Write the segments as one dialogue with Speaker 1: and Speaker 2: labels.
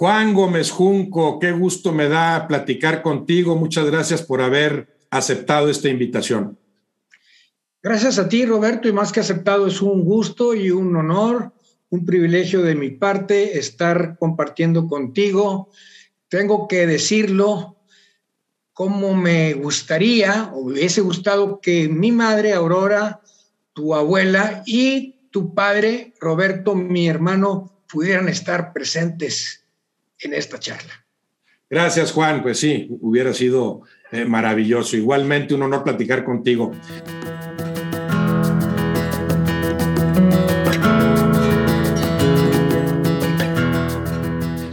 Speaker 1: Juan Gómez Junco, qué gusto me da platicar contigo. Muchas gracias por haber aceptado esta invitación.
Speaker 2: Gracias a ti, Roberto, y más que aceptado, es un gusto y un honor, un privilegio de mi parte estar compartiendo contigo. Tengo que decirlo, como me gustaría o hubiese gustado que mi madre, Aurora, tu abuela y tu padre, Roberto, mi hermano, pudieran estar presentes en esta charla.
Speaker 1: Gracias, Juan. Pues sí, hubiera sido eh, maravilloso. Igualmente un honor platicar contigo.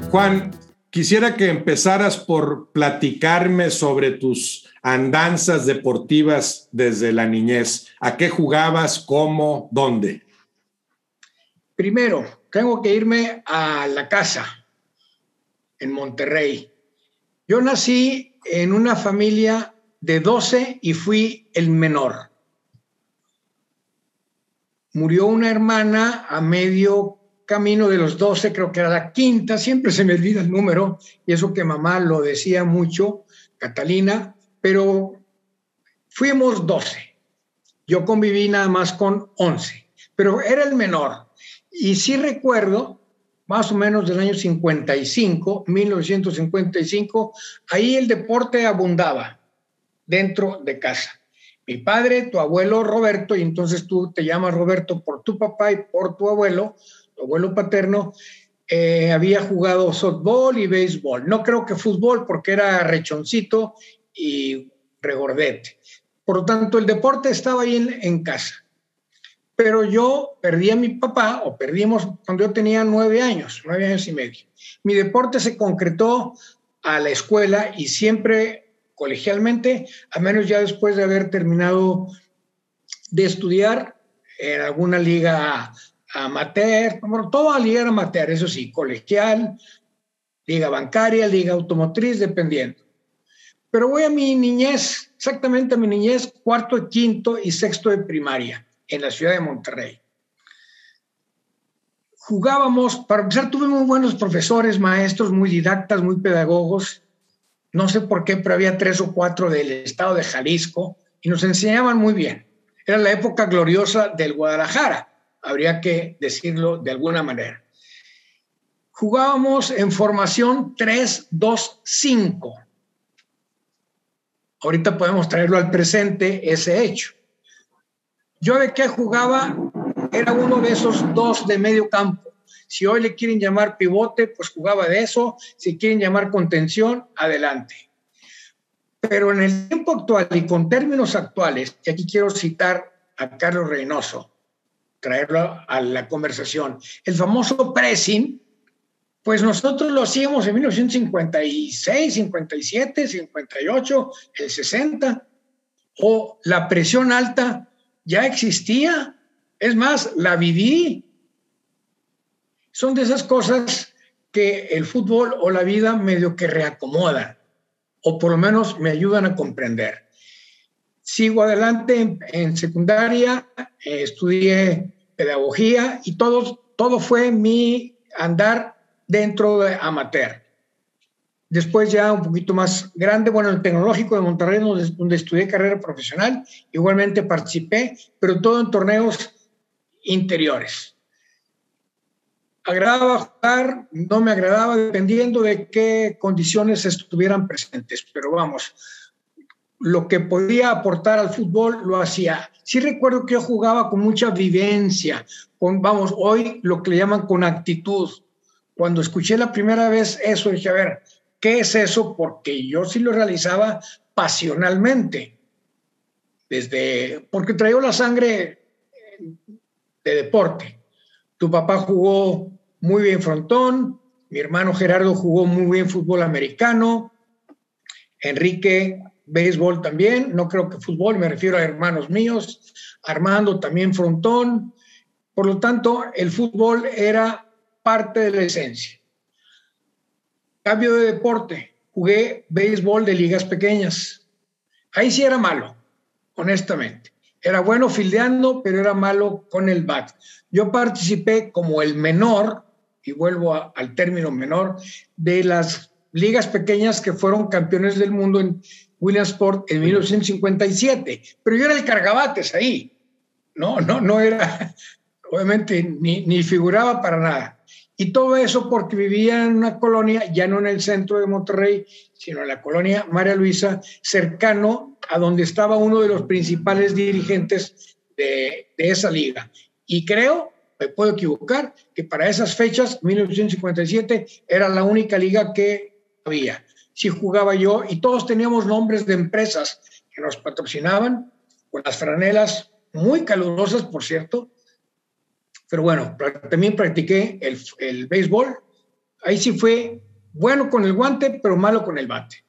Speaker 1: Juan, quisiera que empezaras por platicarme sobre tus andanzas deportivas desde la niñez. ¿A qué jugabas? ¿Cómo? ¿Dónde?
Speaker 2: Primero, tengo que irme a la casa en Monterrey. Yo nací en una familia de 12 y fui el menor. Murió una hermana a medio camino de los 12, creo que era la quinta, siempre se me olvida el número, y eso que mamá lo decía mucho, Catalina, pero fuimos 12. Yo conviví nada más con 11, pero era el menor. Y sí recuerdo, más o menos del año 55, 1955, ahí el deporte abundaba dentro de casa. Mi padre, tu abuelo Roberto, y entonces tú te llamas Roberto por tu papá y por tu abuelo, tu abuelo paterno, eh, había jugado softball y béisbol. No creo que fútbol porque era rechoncito y regordete. Por lo tanto, el deporte estaba ahí en, en casa pero yo perdí a mi papá, o perdimos cuando yo tenía nueve años, nueve años y medio. Mi deporte se concretó a la escuela y siempre colegialmente, a menos ya después de haber terminado de estudiar en alguna liga amateur, toda liga amateur, eso sí, colegial, liga bancaria, liga automotriz, dependiendo. Pero voy a mi niñez, exactamente a mi niñez, cuarto, quinto y sexto de primaria en la ciudad de Monterrey. Jugábamos, para empezar, tuve muy buenos profesores, maestros, muy didactas, muy pedagogos. No sé por qué, pero había tres o cuatro del estado de Jalisco y nos enseñaban muy bien. Era la época gloriosa del Guadalajara, habría que decirlo de alguna manera. Jugábamos en formación 3-2-5. Ahorita podemos traerlo al presente ese hecho. Yo de qué jugaba era uno de esos dos de medio campo. Si hoy le quieren llamar pivote, pues jugaba de eso. Si quieren llamar contención, adelante. Pero en el tiempo actual y con términos actuales, y aquí quiero citar a Carlos Reynoso, traerlo a la conversación, el famoso pressing, pues nosotros lo hacíamos en 1956, 57, 58, el 60, o la presión alta ya existía. Es más, la viví. Son de esas cosas que el fútbol o la vida medio que reacomodan, o por lo menos me ayudan a comprender. Sigo adelante en, secundaria, eh, estudié pedagogía y todo, todo fue mi andar dentro de amateur. Después ya un poquito más grande, bueno, el Tecnológico de Monterrey, donde, estudié carrera profesional, igualmente participé, pero todo en torneos interiores. Agradaba jugar, no me agradaba, dependiendo de qué condiciones estuvieran presentes, pero vamos, lo que podía aportar al fútbol lo hacía. Sí recuerdo que yo jugaba con mucha vivencia, con, vamos, hoy lo que le llaman con actitud. Cuando escuché la primera vez eso, dije, a ver, ¿Qué es eso? Porque yo sí lo realizaba pasionalmente, desde, porque traigo la sangre de deporte. Tu papá jugó muy bien frontón, mi hermano Gerardo jugó muy bien fútbol americano, Enrique béisbol también, no creo que fútbol, me refiero a hermanos míos, Armando también frontón, por lo tanto el fútbol era parte de la esencia. Cambio de deporte, jugué béisbol de ligas pequeñas. Ahí sí era malo, honestamente. Era bueno fildeando, pero era malo con el bat. Yo participé como el menor y vuelvo al término menor, de las ligas pequeñas que fueron campeones del mundo en Williamsport en 1957. Pero yo era el cargabates ahí. No, no, no era, obviamente, ni, ni figuraba para nada. Y todo eso porque vivía en una colonia, ya no en el centro de Monterrey, sino en la colonia María Luisa, cercano a donde estaba uno de los principales dirigentes de, esa liga. Y creo, me puedo equivocar, que para esas fechas, 1957, era la única liga que había. Sí jugaba yo y todos teníamos nombres de empresas que nos patrocinaban, con las franelas muy calurosas, por cierto, pero bueno, también practiqué el, el béisbol. Ahí sí fue bueno con el guante, pero malo con el bate.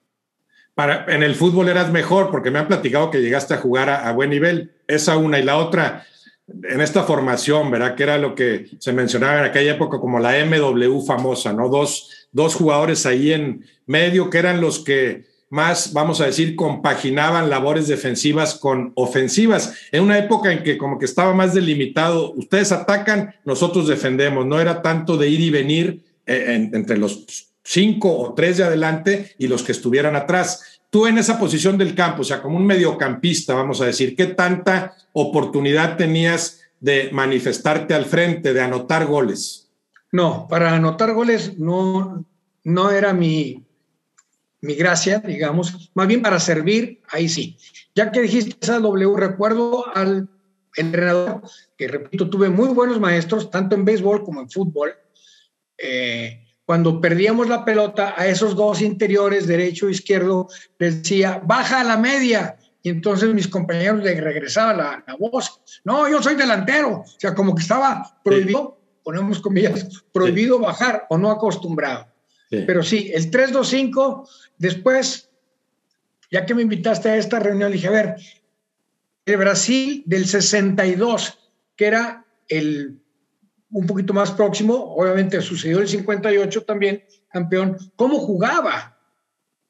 Speaker 1: Para, en el fútbol eras mejor, porque me han platicado que llegaste a jugar a, buen nivel. Esa una y la otra, en esta formación, ¿verdad? Que era lo que se mencionaba en aquella época como la MW famosa, ¿no? Dos, dos jugadores ahí en medio que eran los que más, vamos a decir, compaginaban labores defensivas con ofensivas. En una época en que como que estaba más delimitado, ustedes atacan, nosotros defendemos, no era tanto de ir y venir eh, entre los cinco o tres de adelante y los que estuvieran atrás. Tú en esa posición del campo, o sea, como un mediocampista, vamos a decir, ¿qué tanta oportunidad tenías de manifestarte al frente, de anotar goles?
Speaker 2: No, para anotar goles no, no era mi, mi gracia, digamos, más bien para servir, ahí sí. Ya que dijiste esa W, recuerdo al entrenador, que repito, tuve muy buenos maestros, tanto en béisbol como en fútbol. Eh, cuando perdíamos la pelota, a esos dos interiores, derecho e izquierdo, les decía, baja a la media. Y entonces mis compañeros le regresaban la, la voz. No, yo soy delantero. O sea, como que estaba prohibido, ponemos comillas, prohibido bajar o no acostumbrado. Pero sí, el 325, después, ya que me invitaste a esta reunión, dije, a ver, el Brasil del 62, que era el un poquito más próximo, obviamente sucedió el 58 también, campeón, ¿cómo jugaba?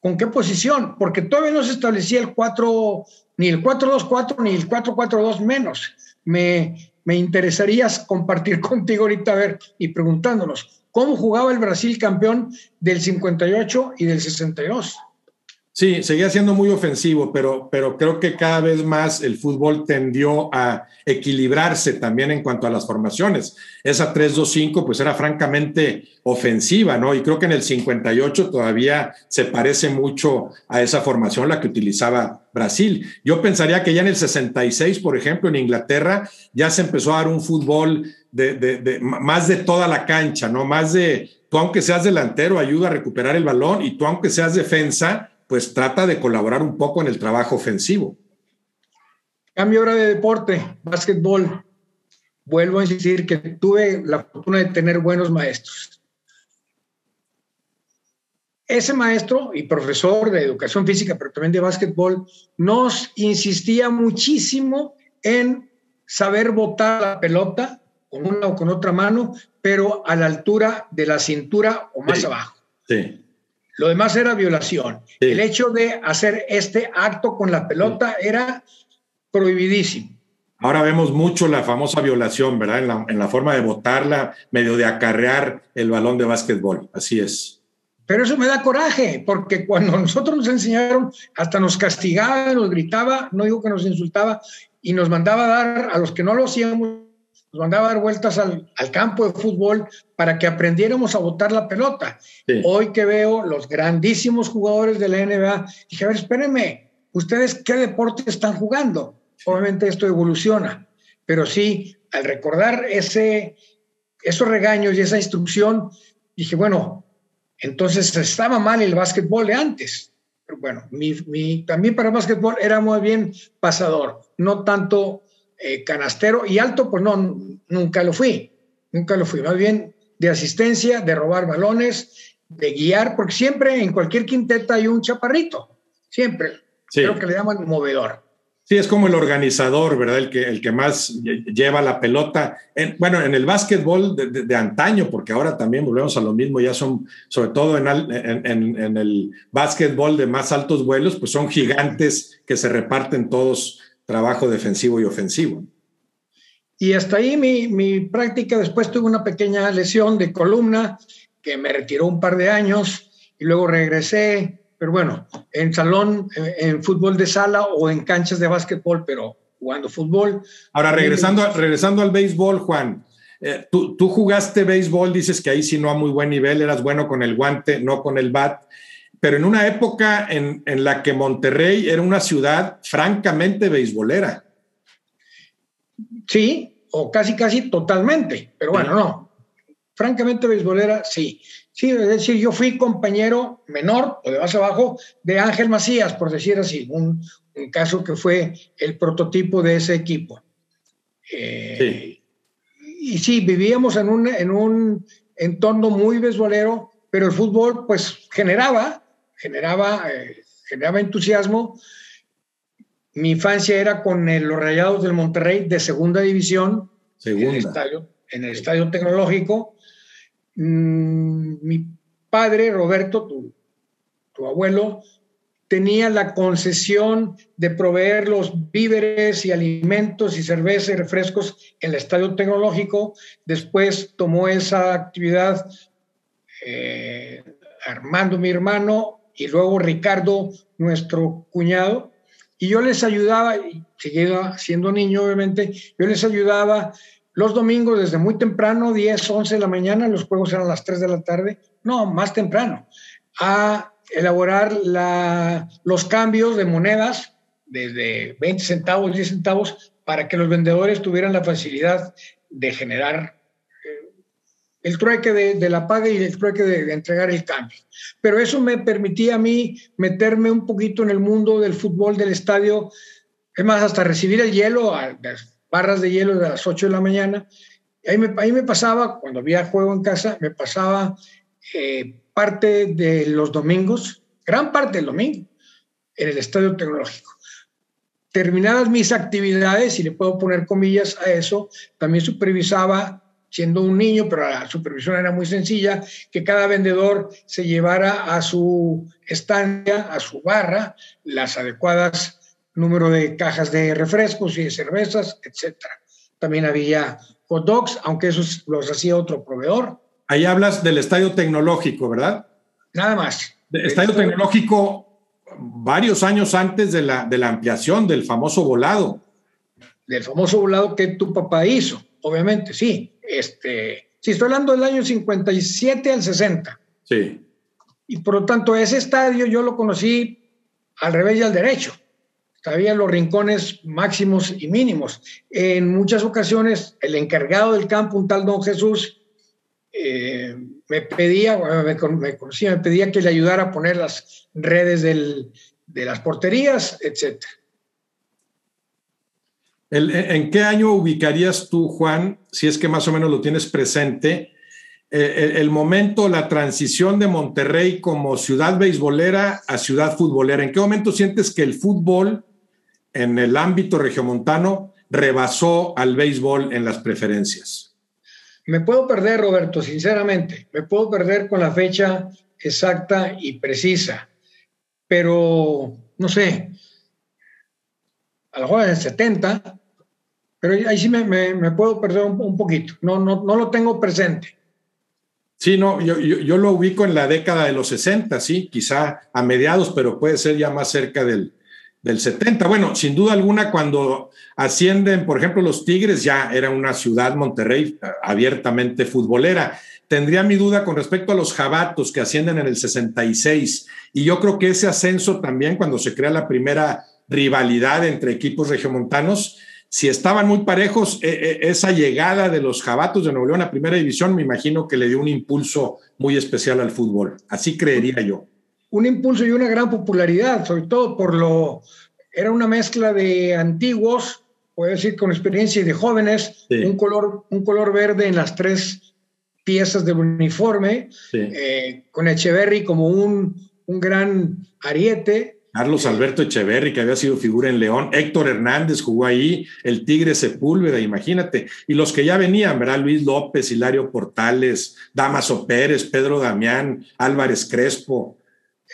Speaker 2: ¿Con qué posición? Porque todavía no se establecía el 4, ni el 4-2-4, ni el 4-4-2 menos. Me, me interesaría compartir contigo ahorita, a ver, y preguntándonos, cómo jugaba el Brasil campeón del 58 y del 62.
Speaker 1: Sí, seguía siendo muy ofensivo, pero, pero creo que cada vez más el fútbol tendió a equilibrarse también en cuanto a las formaciones. Esa 3-2-5 pues era francamente ofensiva, ¿no? Y creo que en el 58 todavía se parece mucho a esa formación la que utilizaba Brasil. Yo pensaría que ya en el 66, por ejemplo, en Inglaterra ya se empezó a dar un fútbol de, más de toda la cancha, ¿no? Más de, tú aunque seas delantero, ayuda a recuperar el balón y tú aunque seas defensa, pues trata de colaborar un poco en el trabajo ofensivo.
Speaker 2: Cambio ahora de deporte, básquetbol. Vuelvo a decir que tuve la fortuna de tener buenos maestros. Ese maestro y profesor de educación física, pero también de básquetbol, nos insistía muchísimo en saber botar la pelota con una o con otra mano, pero a la altura de la cintura o más abajo. Sí. Lo demás era violación. El hecho de hacer este acto con la pelota era prohibidísimo.
Speaker 1: Ahora vemos mucho la famosa violación, ¿verdad? En la, en la, forma de botarla, medio de acarrear el balón de básquetbol. Así es.
Speaker 2: Pero eso me da coraje, porque cuando nosotros nos enseñaron, hasta nos castigaba, nos gritaba, no digo que nos insultaba, y nos mandaba a dar a los que no lo hacíamos nos mandaba a dar vueltas al, campo de fútbol para que aprendiéramos a botar la pelota. Hoy que veo los grandísimos jugadores de la NBA, dije, a ver, espérenme, ¿ustedes qué deporte están jugando? Obviamente esto evoluciona, pero sí, al recordar ese, esos regaños y esa instrucción, dije, bueno, entonces estaba mal el básquetbol de antes. Pero bueno, mi, también para el básquetbol era muy bien pasador, no tanto eh, canastero y alto, pues no, nunca lo fui, nunca lo fui, más bien de asistencia, de robar balones, de guiar, porque siempre en cualquier quinteta hay un chaparrito, siempre, creo que le llaman movedor.
Speaker 1: Sí, es como el organizador, ¿verdad? El que, el que más lleva la pelota. bueno, en el básquetbol de, antaño, porque ahora también volvemos a lo mismo, ya son, sobre todo en, en, en, el básquetbol de más altos vuelos, pues son gigantes que se reparten todos trabajo defensivo y ofensivo.
Speaker 2: Y hasta ahí mi, mi, práctica, después tuve una pequeña lesión de columna que me retiró un par de años y luego regresé, pero bueno, en salón, en, fútbol de sala o en canchas de básquetbol, pero jugando fútbol.
Speaker 1: Ahora, regresando, regresando al béisbol, Juan, eh, tú, tú, jugaste béisbol, dices que ahí sí no a muy buen nivel, eras bueno con el guante, no con el bat, pero en una época en, en la que Monterrey era una ciudad francamente beisbolera.
Speaker 2: Sí, o casi, casi totalmente, pero bueno, no. Francamente, beisbolera, sí. Sí, es decir, yo fui compañero menor o de base abajo de Ángel Macías, por decir así, un, caso que fue el prototipo de ese equipo. Eh, sí. Y sí, vivíamos en un, en un entorno muy beisbolero, pero el fútbol pues generaba, generaba, eh, generaba entusiasmo mi infancia era con los Rayados del Monterrey de segunda división, En, el estadio, en el estadio tecnológico. Mm, mi padre, Roberto, tu, tu abuelo, tenía la concesión de proveer los víveres y alimentos y cerveza y refrescos en el estadio tecnológico. Después tomó esa actividad eh, Armando, mi hermano, y luego Ricardo, nuestro cuñado. Y yo les ayudaba, seguía siendo niño obviamente, yo les ayudaba los domingos desde muy temprano, 10, 11 de la mañana, los juegos eran las 3 de la tarde, no, más temprano, a elaborar la, los cambios de monedas desde 20 centavos, 10 centavos, para que los vendedores tuvieran la facilidad de generar el trueque de, la paga y el trueque de, entregar el cambio. Pero eso me permitía a mí meterme un poquito en el mundo del fútbol del estadio, es más, hasta recibir el hielo, las barras de hielo de las 8 de la mañana. Ahí me, ahí me pasaba, cuando había juego en casa, me pasaba eh, parte de los domingos, gran parte del domingo, en el estadio tecnológico. Terminadas mis actividades, y le puedo poner comillas a eso, también supervisaba siendo un niño, pero la supervisión era muy sencilla, que cada vendedor se llevara a su estancia, a su barra, las adecuadas número de cajas de refrescos y de cervezas, etc. También había hot dogs, aunque esos los hacía otro proveedor.
Speaker 1: Ahí hablas del estadio tecnológico, ¿verdad?
Speaker 2: Nada más.
Speaker 1: estadio tecnológico varios años antes de la, de la ampliación del famoso volado.
Speaker 2: Del famoso volado que tu papá hizo, obviamente, sí este, si estoy hablando del año 57 al 60.
Speaker 1: Sí.
Speaker 2: Y por lo tanto, ese estadio yo lo conocí al revés y al derecho. Sabía los rincones máximos y mínimos. En muchas ocasiones, el encargado del campo, un tal don Jesús, eh, me pedía, me, conocía, me pedía que le ayudara a poner las redes del, de las porterías, etcétera.
Speaker 1: ¿En qué año ubicarías tú, Juan, si es que más o menos lo tienes presente, eh, el, momento, la transición de Monterrey como ciudad beisbolera a ciudad futbolera? ¿En qué momento sientes que el fútbol en el ámbito regiomontano rebasó al béisbol en las preferencias?
Speaker 2: Me puedo perder, Roberto, sinceramente. Me puedo perder con la fecha exacta y precisa. Pero, no sé, a lo mejor en el 70, pero ahí sí me, puedo perder un, poquito, no, no, no lo tengo presente.
Speaker 1: Sí, no, yo, yo, lo ubico en la década de los 60, sí, quizá a mediados, pero puede ser ya más cerca del, del 70. Bueno, sin duda alguna, cuando ascienden, por ejemplo, los Tigres, ya era una ciudad, Monterrey, abiertamente futbolera. Tendría mi duda con respecto a los Jabatos que ascienden en el 66. Y yo creo que ese ascenso también, cuando se crea la primera rivalidad entre equipos regiomontanos, si estaban muy parejos, e, e, esa llegada de los jabatos de Nuevo León a primera división, me imagino que le dio un impulso muy especial al fútbol. Así creería yo.
Speaker 2: Un impulso y una gran popularidad, sobre todo por lo. Era una mezcla de antiguos, puedo decir con experiencia, y de jóvenes, un, color, un color verde en las tres piezas del uniforme, eh, con Echeverry como un, un gran ariete,
Speaker 1: Carlos Alberto Echeverri, que había sido figura en León, Héctor Hernández jugó ahí, el Tigre Sepúlveda, imagínate, y los que ya venían, ¿verdad? Luis López, Hilario Portales, Damaso Pérez, Pedro Damián, Álvarez Crespo,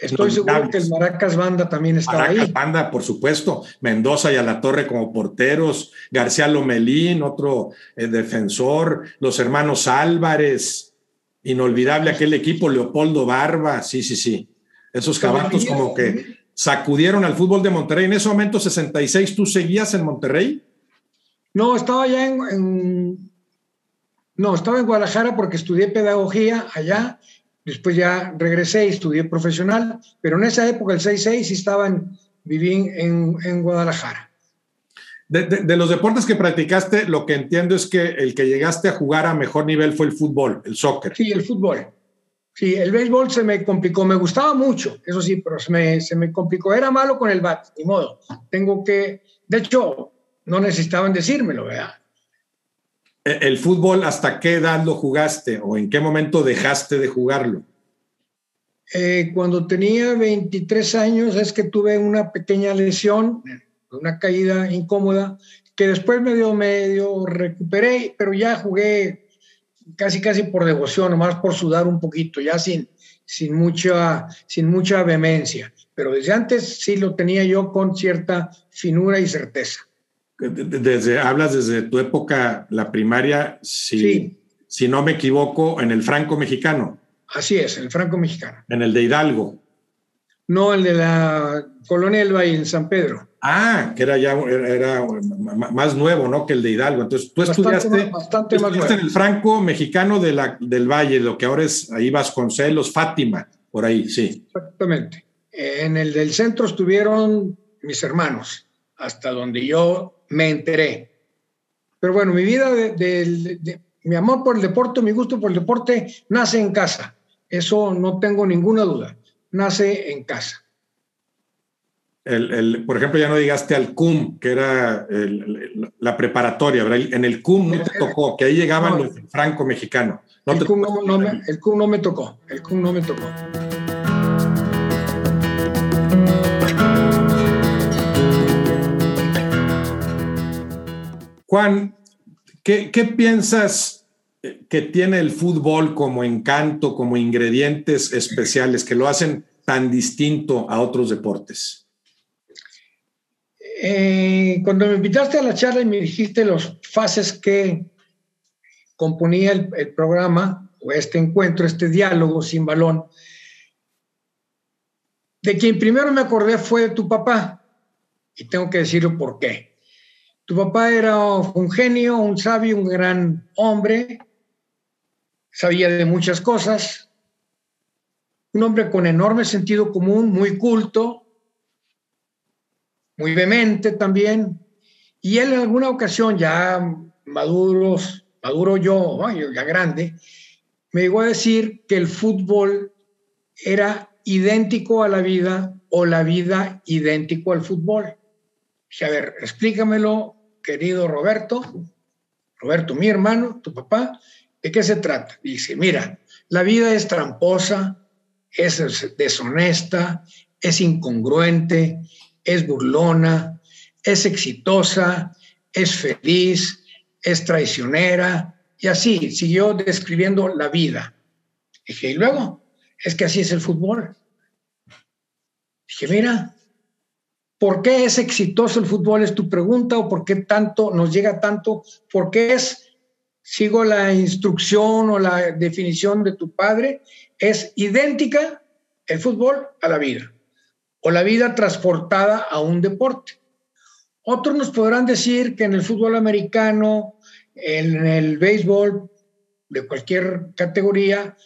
Speaker 2: Estoy seguro que el Maracas Banda también estaba Maracas
Speaker 1: Banda, por supuesto. Mendoza y a la Torre como porteros. García Lomelín, otro eh, defensor. Los hermanos Álvarez. Inolvidable aquel equipo. Leopoldo Barba. Sí, sí, sí. Esos caballos como que sacudieron al fútbol de Monterrey. En ese momento, 66, ¿tú seguías en Monterrey?
Speaker 2: No, estaba ya en no, estaba en Guadalajara porque estudié pedagogía allá Después ya regresé y estudié profesional, pero en esa época, el 6-6, estaba en, viví en, Guadalajara.
Speaker 1: De, los deportes que practicaste, lo que entiendo es que el que llegaste a jugar a mejor nivel fue el fútbol, el soccer.
Speaker 2: Sí, el fútbol. Sí, el béisbol se me complicó, me gustaba mucho, eso sí, pero se me, se me complicó. Era malo con el bat, ni modo. Tengo que, de hecho, no necesitaban decírmelo, ¿verdad?
Speaker 1: Eh, ¿El fútbol hasta qué edad lo jugaste o en qué momento dejaste de jugarlo?
Speaker 2: Eh, cuando tenía 23 años es que tuve una pequeña lesión, una caída incómoda, que después medio, medio recuperé, pero ya jugué casi casi por devoción, nomás por sudar un poquito, ya sin, sin, mucha, sin mucha vehemencia. Pero desde antes sí lo tenía yo con cierta finura y certeza.
Speaker 1: Desde, hablas desde tu época, la primaria, si, si no me equivoco, en el franco mexicano.
Speaker 2: Así es, el franco mexicano.
Speaker 1: En el de Hidalgo.
Speaker 2: No, el de la Colonia del Valle, en San Pedro.
Speaker 1: Ah, que era ya era, más nuevo, ¿no? Que el de Hidalgo. Entonces, tú estudiaste, bastante más en el franco mexicano de la, del Valle, lo que ahora es ahí Vasconcelos, Fátima, por ahí, sí.
Speaker 2: Exactamente. En el del centro estuvieron mis hermanos, hasta donde yo me enteré. Pero bueno, mi vida, de, mi amor por el deporte, mi gusto por el deporte, nace en casa. Eso no tengo ninguna duda. Nace en casa.
Speaker 1: El, por ejemplo, ya no digaste al CUM, que era la preparatoria, En el CUM no te tocó, que ahí llegaban los franco-mexicanos.
Speaker 2: el, CUM no, me, el CUM no me tocó, el CUM no me tocó.
Speaker 1: Juan, ¿qué, piensas que tiene el fútbol como encanto, como ingredientes especiales que lo hacen tan distinto a otros deportes?
Speaker 2: Eh, cuando me invitaste a la charla y me dijiste las fases que componía el, el, programa, o este encuentro, este diálogo sin balón, de quien primero me acordé fue de tu papá, y tengo que decirlo por qué. Tu papá era un genio, un sabio, un gran hombre, sabía de muchas cosas, un hombre con enorme sentido común, muy culto, muy vehemente también, y él en alguna ocasión, ya maduros, maduro yo, ya grande, me llegó a decir que el fútbol era idéntico a la vida o la vida idéntico al fútbol. Dije, a ver, explícamelo, querido Roberto, Roberto, mi hermano, tu papá, ¿de qué se trata? Dice, mira, la vida es tramposa, es deshonesta, es incongruente, es burlona, es exitosa, es feliz, es traicionera, y así siguió describiendo la vida. Dije, y luego, es que así es el fútbol. Dije, mira, ¿Por qué es exitoso el fútbol? Es tu pregunta, o por qué tanto nos llega tanto, por qué es, sigo la instrucción o la definición de tu padre, es idéntica el fútbol a la vida, o la vida transportada a un deporte. Otros nos podrán decir que en el fútbol americano, en el béisbol, de cualquier categoría,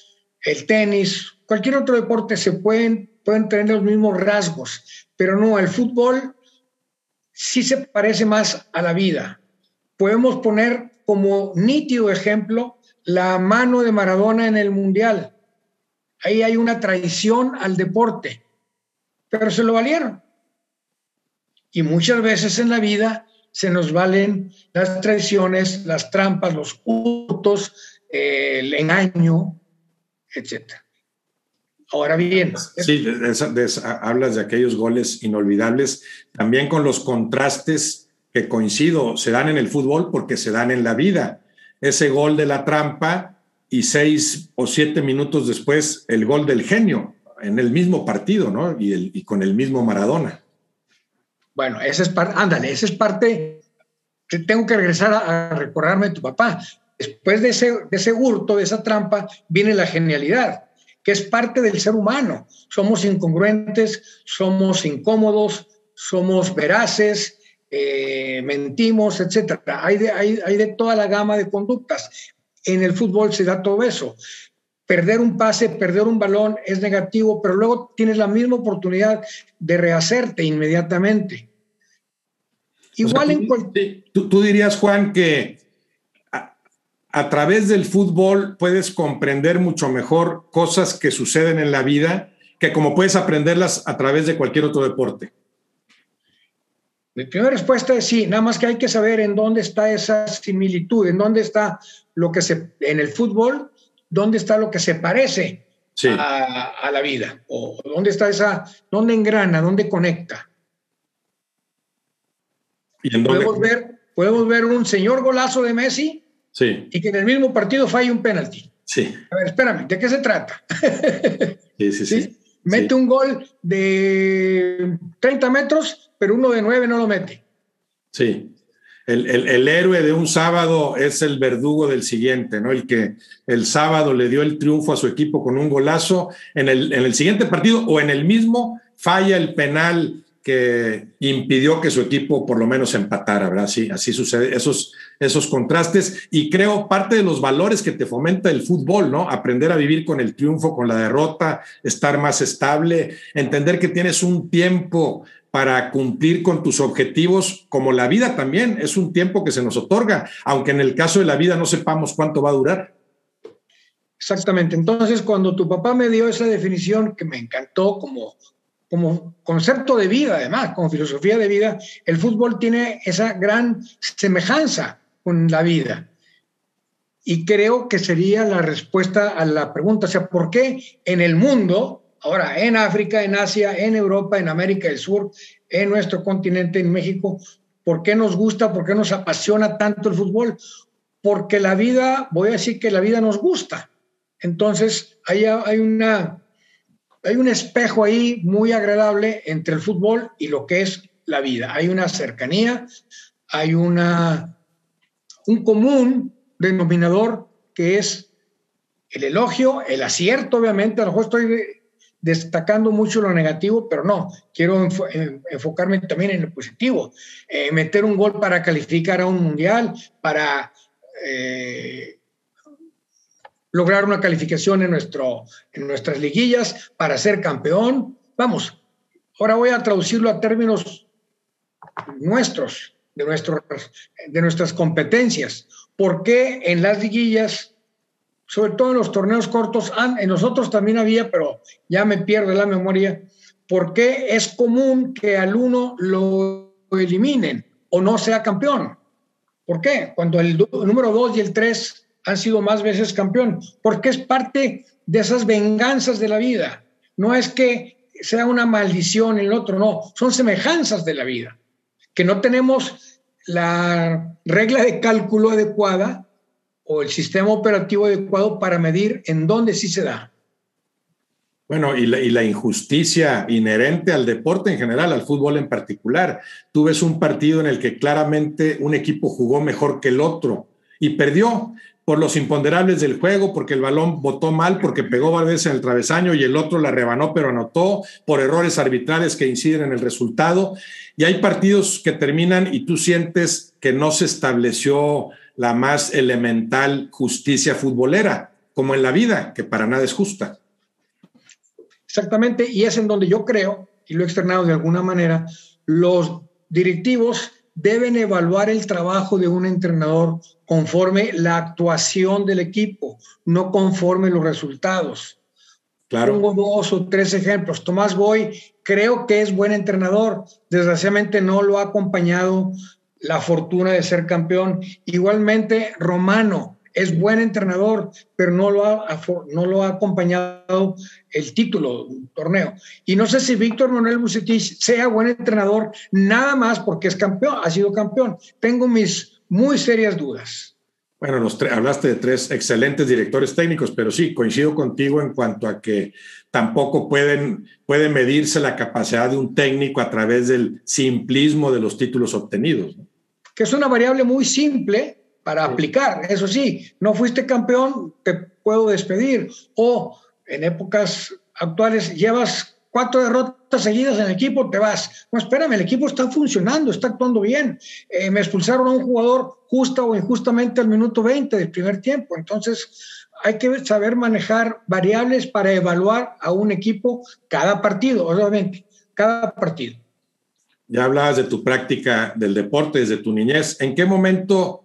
Speaker 2: el tenis, cualquier otro deporte se pueden, pueden tener los mismos rasgos, pero no, el fútbol sí se parece más a la vida. Podemos poner como nítido ejemplo la mano de Maradona en el Mundial. Ahí hay una traición al deporte, pero se lo valieron. Y muchas veces en la vida se nos valen las traiciones, las trampas, los hurtos, el engaño, etcétera. Ahora bien.
Speaker 1: Sí, hablas de aquellos goles inolvidables, también con los contrastes que coincido, se dan en el fútbol porque se dan en la vida. Ese gol de la trampa y seis o siete minutos después el gol del genio. En el mismo partido, ¿no? Y, y con el mismo Maradona.
Speaker 2: Bueno, esa es parte, ándale, esa es parte, tengo que regresar a, recordarme de tu papá. Después de ese, de ese hurto, de esa trampa, viene la genialidad, que es parte del ser humano. Somos incongruentes, somos incómodos, somos veraces, eh, mentimos, etc. Hay de, hay de toda la gama de conductas. En el fútbol se da todo eso perder un pase, perder un balón es negativo, pero luego tienes la misma oportunidad de rehacerte inmediatamente.
Speaker 1: Igual en tú, dirías, Juan, que a, través del fútbol puedes comprender mucho mejor cosas que suceden en la vida que como puedes aprenderlas a través de cualquier otro deporte.
Speaker 2: Mi primera respuesta es sí, nada más que hay que saber en dónde está esa similitud, en dónde está lo que se, en el fútbol, dónde está lo que se parece a, la vida, o dónde está esa, dónde engrana, dónde conecta podemos, ver, podemos ver un señor golazo de Messi
Speaker 1: sí.
Speaker 2: y que en el mismo partido falle un penalti.
Speaker 1: Sí.
Speaker 2: A ver, espérame, ¿de qué se trata?
Speaker 1: sí, sí, sí.
Speaker 2: Mete un gol de 30 metros, pero uno de 9 no lo mete.
Speaker 1: Sí. El, el, héroe de un sábado es el verdugo del siguiente, ¿no? El que el sábado le dio el triunfo a su equipo con un golazo, en el, en el siguiente partido o en el mismo falla el penal que impidió que su equipo por lo menos empatara, ¿verdad? Sí, así sucede, esos, esos contrastes. Y creo parte de los valores que te fomenta el fútbol, ¿no? Aprender a vivir con el triunfo, con la derrota, estar más estable, entender que tienes un tiempo para cumplir con tus objetivos, como la vida también, es un tiempo que se nos otorga, aunque en el caso de la vida no sepamos cuánto va a durar.
Speaker 2: Exactamente. Entonces, cuando tu papá me dio esa definición que me encantó como como concepto de vida, además, como filosofía de vida, el fútbol tiene esa gran semejanza con la vida. Y creo que sería la respuesta a la pregunta, sea, ¿por qué en el mundo, ahora en África, en Asia, en Europa, en América del Sur, en nuestro continente, en México, ¿por qué nos gusta, por qué nos apasiona tanto el fútbol? Porque la vida, voy a decir que la vida nos gusta. Entonces, hay, una hay un espejo ahí muy agradable entre el fútbol y lo que es la vida. Hay una cercanía, hay una, un común denominador que es el elogio, el acierto, obviamente. A lo mejor estoy destacando mucho lo negativo, pero no, quiero enfocarme también en lo positivo. Eh, meter un gol para calificar a un mundial, para eh, lograr una calificación en, nuestro, en nuestras liguillas para ser campeón. Vamos, ahora voy a traducirlo a términos nuestros, de, nuestros, de nuestras competencias. ¿Por qué en las liguillas, sobre todo en los torneos cortos, en nosotros también había, pero ya me pierdo la memoria, ¿por qué es común que al uno lo eliminen o no sea campeón? ¿Por qué? Cuando el número dos y el tres han sido más veces campeón, porque es parte de esas venganzas de la vida. No es que sea una maldición el otro, no, son semejanzas de la vida, que no tenemos la regla de cálculo adecuada o el sistema operativo adecuado para medir en dónde sí se da.
Speaker 1: Bueno, y la, injusticia inherente al deporte en general, al fútbol en particular. Tú ves un partido en el que claramente un equipo jugó mejor que el otro y perdió, por los imponderables del juego, porque el balón botó mal, porque pegó varias en el travesaño y el otro la rebanó pero anotó, por errores arbitrales que inciden en el resultado. Y hay partidos que terminan y tú sientes que no se estableció la más elemental justicia futbolera, como en la vida, que para nada es justa.
Speaker 2: Exactamente, y es en donde yo creo, y lo he externado de alguna manera, los directivos deben evaluar el trabajo de un entrenador conforme la actuación del equipo, no conforme los resultados.
Speaker 1: Claro.
Speaker 2: Pongo dos o tres ejemplos. Tomás Boy creo que es buen entrenador. Desgraciadamente no lo ha acompañado la fortuna de ser campeón. Igualmente, Romano es buen entrenador, pero no lo ha, no lo ha acompañado el título un torneo. Y no sé si Víctor Manuel Bucetich sea buen entrenador nada más porque es campeón, ha sido campeón. Tengo mis muy serias dudas.
Speaker 1: Bueno, hablaste de tres excelentes directores técnicos, pero sí, coincido contigo en cuanto a que tampoco pueden, puede medirse la capacidad de un técnico a través del simplismo de los títulos obtenidos.
Speaker 2: Que es una variable muy simple para aplicar. Eso sí, no fuiste campeón, te puedo despedir. O en épocas actuales llevas cuatro derrotas seguidas en el equipo, te vas. No, espérame, el equipo está funcionando, está actuando bien. Eh, me expulsaron a un jugador justa o injustamente al minuto 20 del primer tiempo. Entonces, hay que saber manejar variables para evaluar a un equipo cada partido, obviamente, cada partido.
Speaker 1: Ya hablabas de tu práctica del deporte desde tu niñez. ¿En qué momento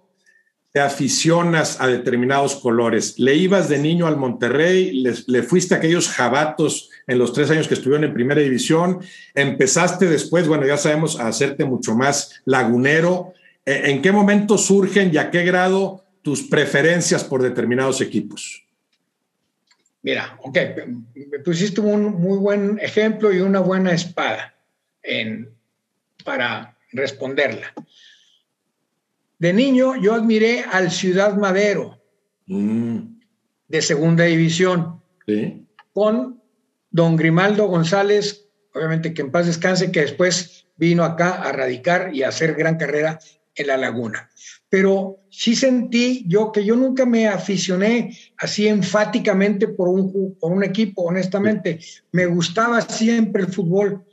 Speaker 1: te aficionas a determinados colores? ¿Le ibas de niño al Monterrey? ¿Le, fuiste a aquellos jabatos en los tres años que estuvieron en primera división. Empezaste después, bueno, ya sabemos, a hacerte mucho más lagunero. Eh, ¿En qué momento surgen y a qué grado tus preferencias por determinados equipos?
Speaker 2: Mira, ok, pusiste un muy buen ejemplo y una buena espada en, para responderla. De niño yo admiré al Ciudad Madero mm. de segunda división ¿Sí? con don Grimaldo González, obviamente que en paz descanse, que después vino acá a radicar y a hacer gran carrera en la laguna. Pero sí sentí yo que yo nunca me aficioné así enfáticamente por un, por un equipo, honestamente. Me gustaba siempre el fútbol.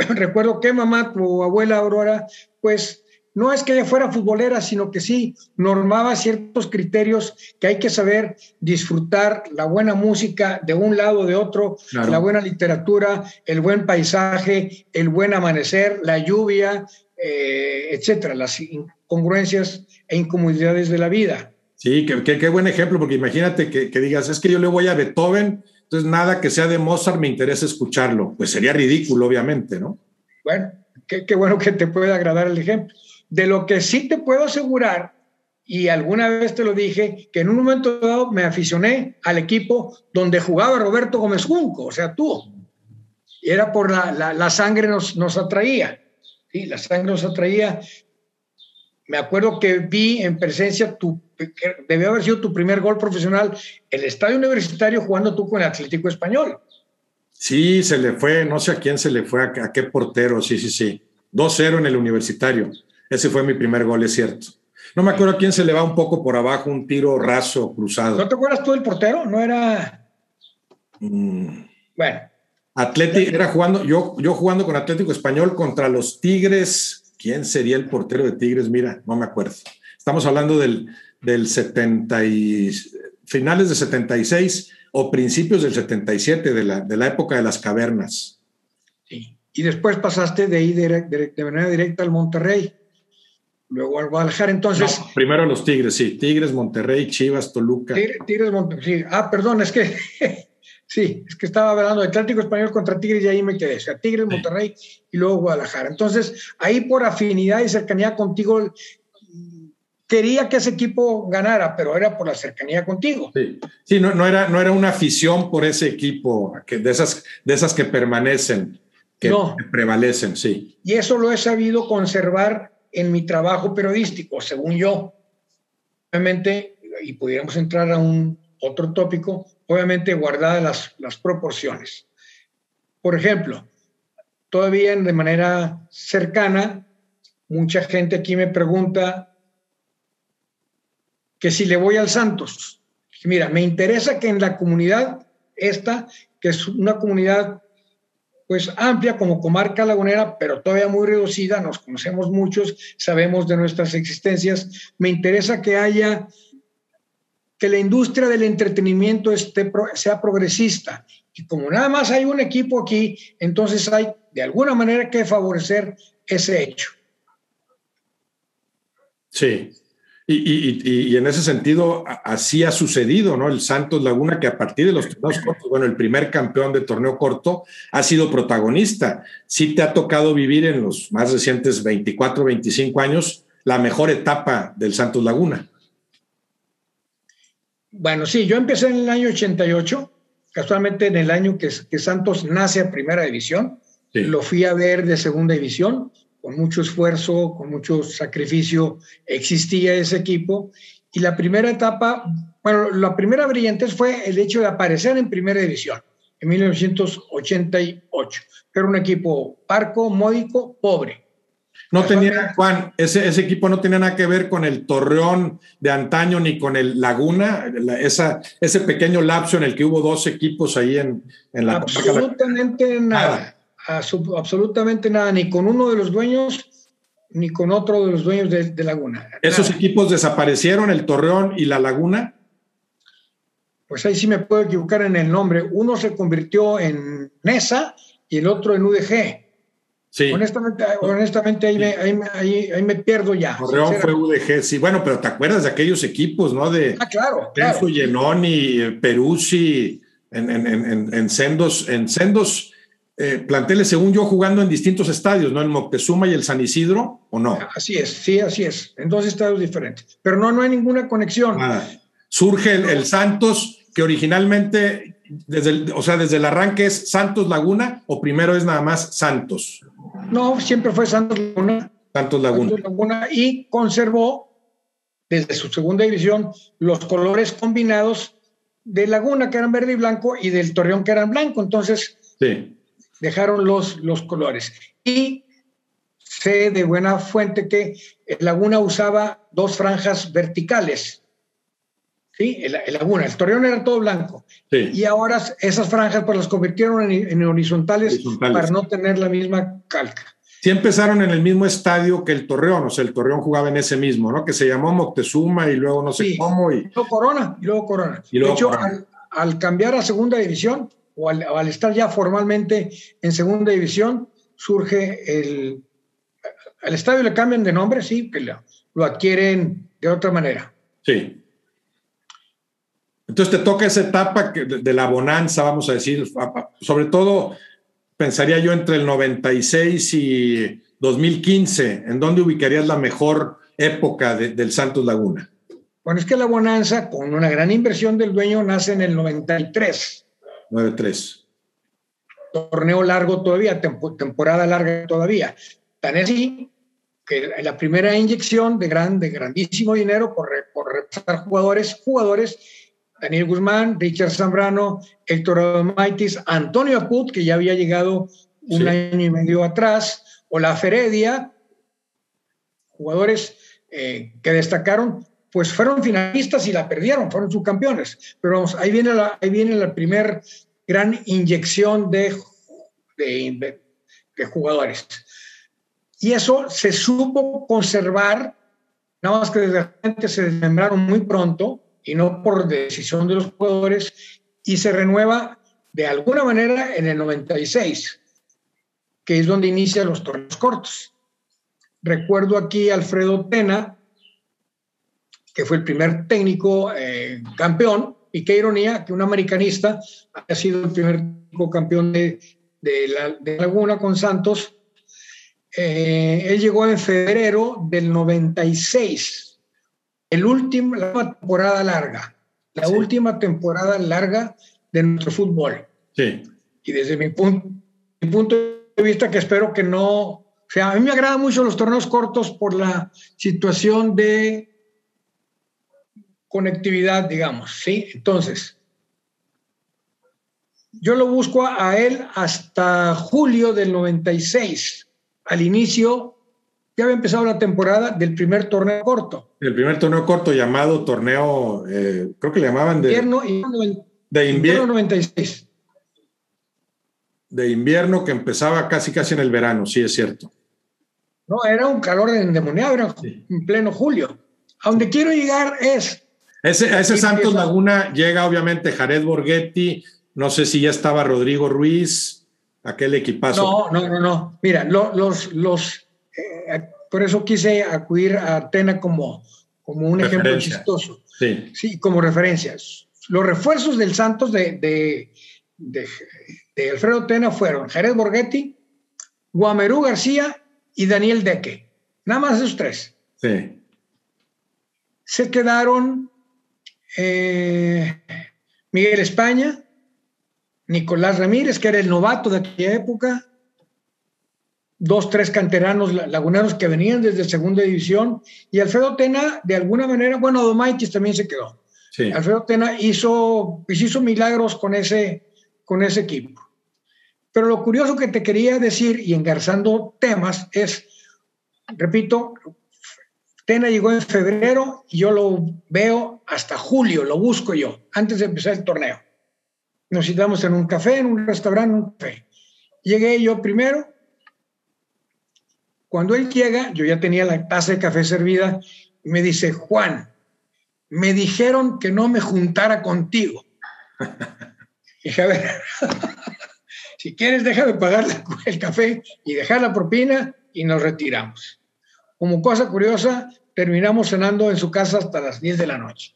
Speaker 2: Recuerdo que mamá, tu abuela Aurora, pues no es que ella fuera futbolera, sino que sí normaba ciertos criterios que hay que saber disfrutar la buena música de un lado o de otro, la buena literatura, el buen paisaje, el buen amanecer, la lluvia, eh, etcétera, las incongruencias e incomodidades de la vida.
Speaker 1: Sí, qué buen ejemplo, porque imagínate que, que digas, es que yo le voy a Beethoven, entonces nada que sea de Mozart me interesa escucharlo. Pues sería ridículo, obviamente, ¿no?
Speaker 2: Bueno, qué, bueno que te pueda agradar el ejemplo. De lo que sí te puedo asegurar, y alguna vez te lo dije, que en un momento dado me aficioné al equipo donde jugaba Roberto Gómez Junco, o sea, tú. Y era por la, la, sangre nos, nos atraía. Sí, la sangre nos atraía. Me acuerdo que vi en presencia tu, debió haber sido tu primer gol profesional, el estadio universitario jugando tú con el Atlético Español.
Speaker 1: Sí, se le fue, no sé a quién se le fue, a, a qué portero, sí, sí, sí. 2-0 en el universitario. Ese fue mi primer gol, es cierto. No me acuerdo a quién se le va un poco por abajo, un tiro raso, cruzado.
Speaker 2: ¿No te acuerdas tú del portero? No era.
Speaker 1: Mm. Bueno. Atlético, era jugando, yo, yo jugando con Atlético Español contra los Tigres. ¿Quién sería el portero de Tigres? Mira, no me acuerdo. Estamos hablando del, del 70 y, finales de 76 o principios del 77, de la, de la época de las cavernas.
Speaker 2: Sí. Y después pasaste de ahí de, de manera directa al Monterrey luego al Guadalajara. Entonces.
Speaker 1: primero los Tigres, sí. Tigres, Monterrey, Chivas, Toluca.
Speaker 2: Tigres, Monterrey. Sí. Ah, perdón, es que. sí, es que estaba hablando de Atlántico Español contra Tigres y ahí me quedé. O sea, Tigres, Monterrey y luego Guadalajara. Entonces, ahí por afinidad y cercanía contigo. Quería que ese equipo ganara, pero era por la cercanía contigo.
Speaker 1: Sí, sí no, no, era, no era una afición por ese equipo, que, de, esas, de esas que permanecen, que, que prevalecen, sí.
Speaker 2: Y eso lo he sabido conservar en mi trabajo periodístico, según yo. Obviamente, y pudiéramos entrar a un otro tópico, obviamente guardadas las, proporciones. Por ejemplo, todavía de manera cercana, mucha gente aquí me pregunta que si le voy al Santos. Mira, me interesa que en la comunidad esta, que es una comunidad pues amplia como comarca lagunera, pero todavía muy reducida, nos conocemos muchos, sabemos de nuestras existencias. Me interesa que haya, que la industria del entretenimiento esté, sea progresista. Y como nada más hay un equipo aquí, entonces hay de alguna manera que favorecer ese hecho.
Speaker 1: Sí, y, en ese sentido, así ha sucedido, ¿no? El Santos Laguna, que a partir de los torneos cortos, bueno, el primer campeón de torneo corto, ha sido protagonista. Sí te ha tocado vivir en los más recientes 24, 25 años la mejor etapa del Santos Laguna.
Speaker 2: Bueno, sí, yo empecé en el año 88, casualmente en el año que, que Santos nace a primera división. Lo fui a ver de segunda división con mucho esfuerzo, con mucho sacrificio, existía ese equipo Y la primera etapa, bueno, la primera brillantez fue el hecho de aparecer en primera división en 1988. Era un equipo parco, módico, pobre.
Speaker 1: No tenía, Juan, ese, ese, equipo no tenía nada que ver con el Torreón de antaño ni con el Laguna, esa, ese pequeño lapso en el que hubo dos equipos ahí en, en la...
Speaker 2: Absolutamente nada, absolutamente nada, ni con uno de los dueños ni con otro de los dueños de, Laguna.
Speaker 1: ¿Esos equipos desaparecieron, el Torreón y la Laguna?
Speaker 2: Pues ahí sí me puedo equivocar en el nombre. Uno se convirtió en NESA y el otro en UDG. Sí. Honestamente, honestamente ahí, Me, ahí, me, pierdo ya.
Speaker 1: Torreón fue UDG, sí. Bueno, pero ¿te acuerdas de aquellos equipos, no? De
Speaker 2: ah, claro. claro.
Speaker 1: Yenoni, Peruzzi, en, en, en, en, sendos, en sendos eh, planteles, según yo, jugando en distintos estadios, ¿no? El Moctezuma y el San Isidro, ¿o no?
Speaker 2: Así es, sí, así es. En dos estadios diferentes. Pero no, no hay ninguna conexión.
Speaker 1: Surge el, Santos, que originalmente, desde el, o sea, desde el arranque es Santos Laguna, o primero es nada más Santos.
Speaker 2: No, siempre fue Santos Laguna.
Speaker 1: Santos Laguna.
Speaker 2: Santos Laguna y conservó desde su segunda división los colores combinados de Laguna, que eran verde y blanco, y del Torreón, que eran blanco. Entonces, sí dejaron los, los colores. Y sé de buena fuente que Laguna usaba dos franjas verticales. ¿Sí? El, Laguna, el Torreón era todo blanco. Y ahora esas franjas pues las convirtieron en, horizontales, para no tener la misma calca.
Speaker 1: Sí empezaron en el mismo estadio que el Torreón, o sea, el Torreón jugaba en ese mismo, ¿no? Que se llamó Moctezuma y luego no sé cómo. Y...
Speaker 2: luego Corona, y luego Corona. de hecho, al cambiar a segunda división, o al, estar ya formalmente en segunda división, surge el... Al estadio le cambian de nombre, sí, que lo, adquieren de otra manera.
Speaker 1: Sí. Entonces te toca esa etapa de, la bonanza, vamos a decir, sobre todo pensaría yo entre el 96 y 2015, ¿en dónde ubicarías la mejor época del Santos Laguna?
Speaker 2: Bueno, es que la bonanza, con una gran inversión del dueño, nace en el 93.
Speaker 1: 9-3.
Speaker 2: Torneo largo todavía, temporada larga todavía. Tan así que la primera inyección de, gran, de grandísimo dinero por, por repasar jugadores, jugadores, Daniel Guzmán, Richard Zambrano, Héctor Maitis, Antonio Aput, que ya había llegado un año y medio atrás, o la Feredia, jugadores eh, que destacaron, pues fueron finalistas y la perdieron, fueron subcampeones. Pero vamos, ahí viene la, ahí viene la primer gran inyección de, de, jugadores. Y eso se supo conservar, nada más que desde repente se desmembraron muy pronto y no por decisión de los jugadores, y se renueva de alguna manera en el 96, que es donde inicia los torneos cortos. Recuerdo aquí a Alfredo Tena, que fue el primer técnico eh, campeón, y qué ironía que un americanista haya sido el primer técnico campeón de Laguna con Santos. Eh, él llegó en febrero del 96, el último, la última temporada larga, la última temporada larga de nuestro fútbol.
Speaker 1: Sí.
Speaker 2: Y desde mi punto, mi punto de vista, que espero que no, o sea, a mí me agradan mucho los torneos cortos por la situación de conectividad, digamos, ¿sí? Entonces, yo lo busco a él hasta julio del 96. Al inicio, ya había empezado la temporada del primer torneo corto.
Speaker 1: El primer torneo corto llamado torneo, eh, creo que le llamaban de
Speaker 2: invierno,
Speaker 1: de invierno
Speaker 2: 96.
Speaker 1: De invierno que empezaba casi casi en el verano, sí es cierto.
Speaker 2: No, era un calor endemoniado, era en pleno julio. A donde quiero llegar es
Speaker 1: ese, a ese Santos Laguna llega obviamente Jared Borghetti, no sé si ya estaba Rodrigo Ruiz, aquel equipazo.
Speaker 2: No, no, no, no. Mira, los, los, eh, por eso quise acudir a Atena como, como un ejemplo chistoso.
Speaker 1: Sí.
Speaker 2: sí, como referencias. Los refuerzos del Santos de, de, de, Alfredo Tena fueron Jared Borghetti, Guamerú García y Daniel Deque. Nada más esos tres.
Speaker 1: Sí.
Speaker 2: Se quedaron eh, Miguel España, Nicolás Ramírez, que era el novato de aquella época, dos, tres canteranos laguneros que venían desde segunda división y Alfredo Tena, de alguna manera, bueno, Domaitis también se quedó. Alfredo Tena hizo, pues hizo milagros con ese, con ese equipo. Pero lo curioso que te quería decir, y engarzando temas, es, repito, Tena llegó en febrero y yo lo veo hasta julio, lo busco yo, antes de empezar el torneo. Nos citamos en un café, en un restaurante, en un café. Llegué yo primero, cuando él llega, yo ya tenía la taza de café servida me dice, Juan, me dijeron que no me juntara contigo. dije, a ver, si quieres déjame pagar el café y dejar la propina y nos retiramos. Como cosa curiosa, terminamos cenando en su casa hasta las 10 de la noche.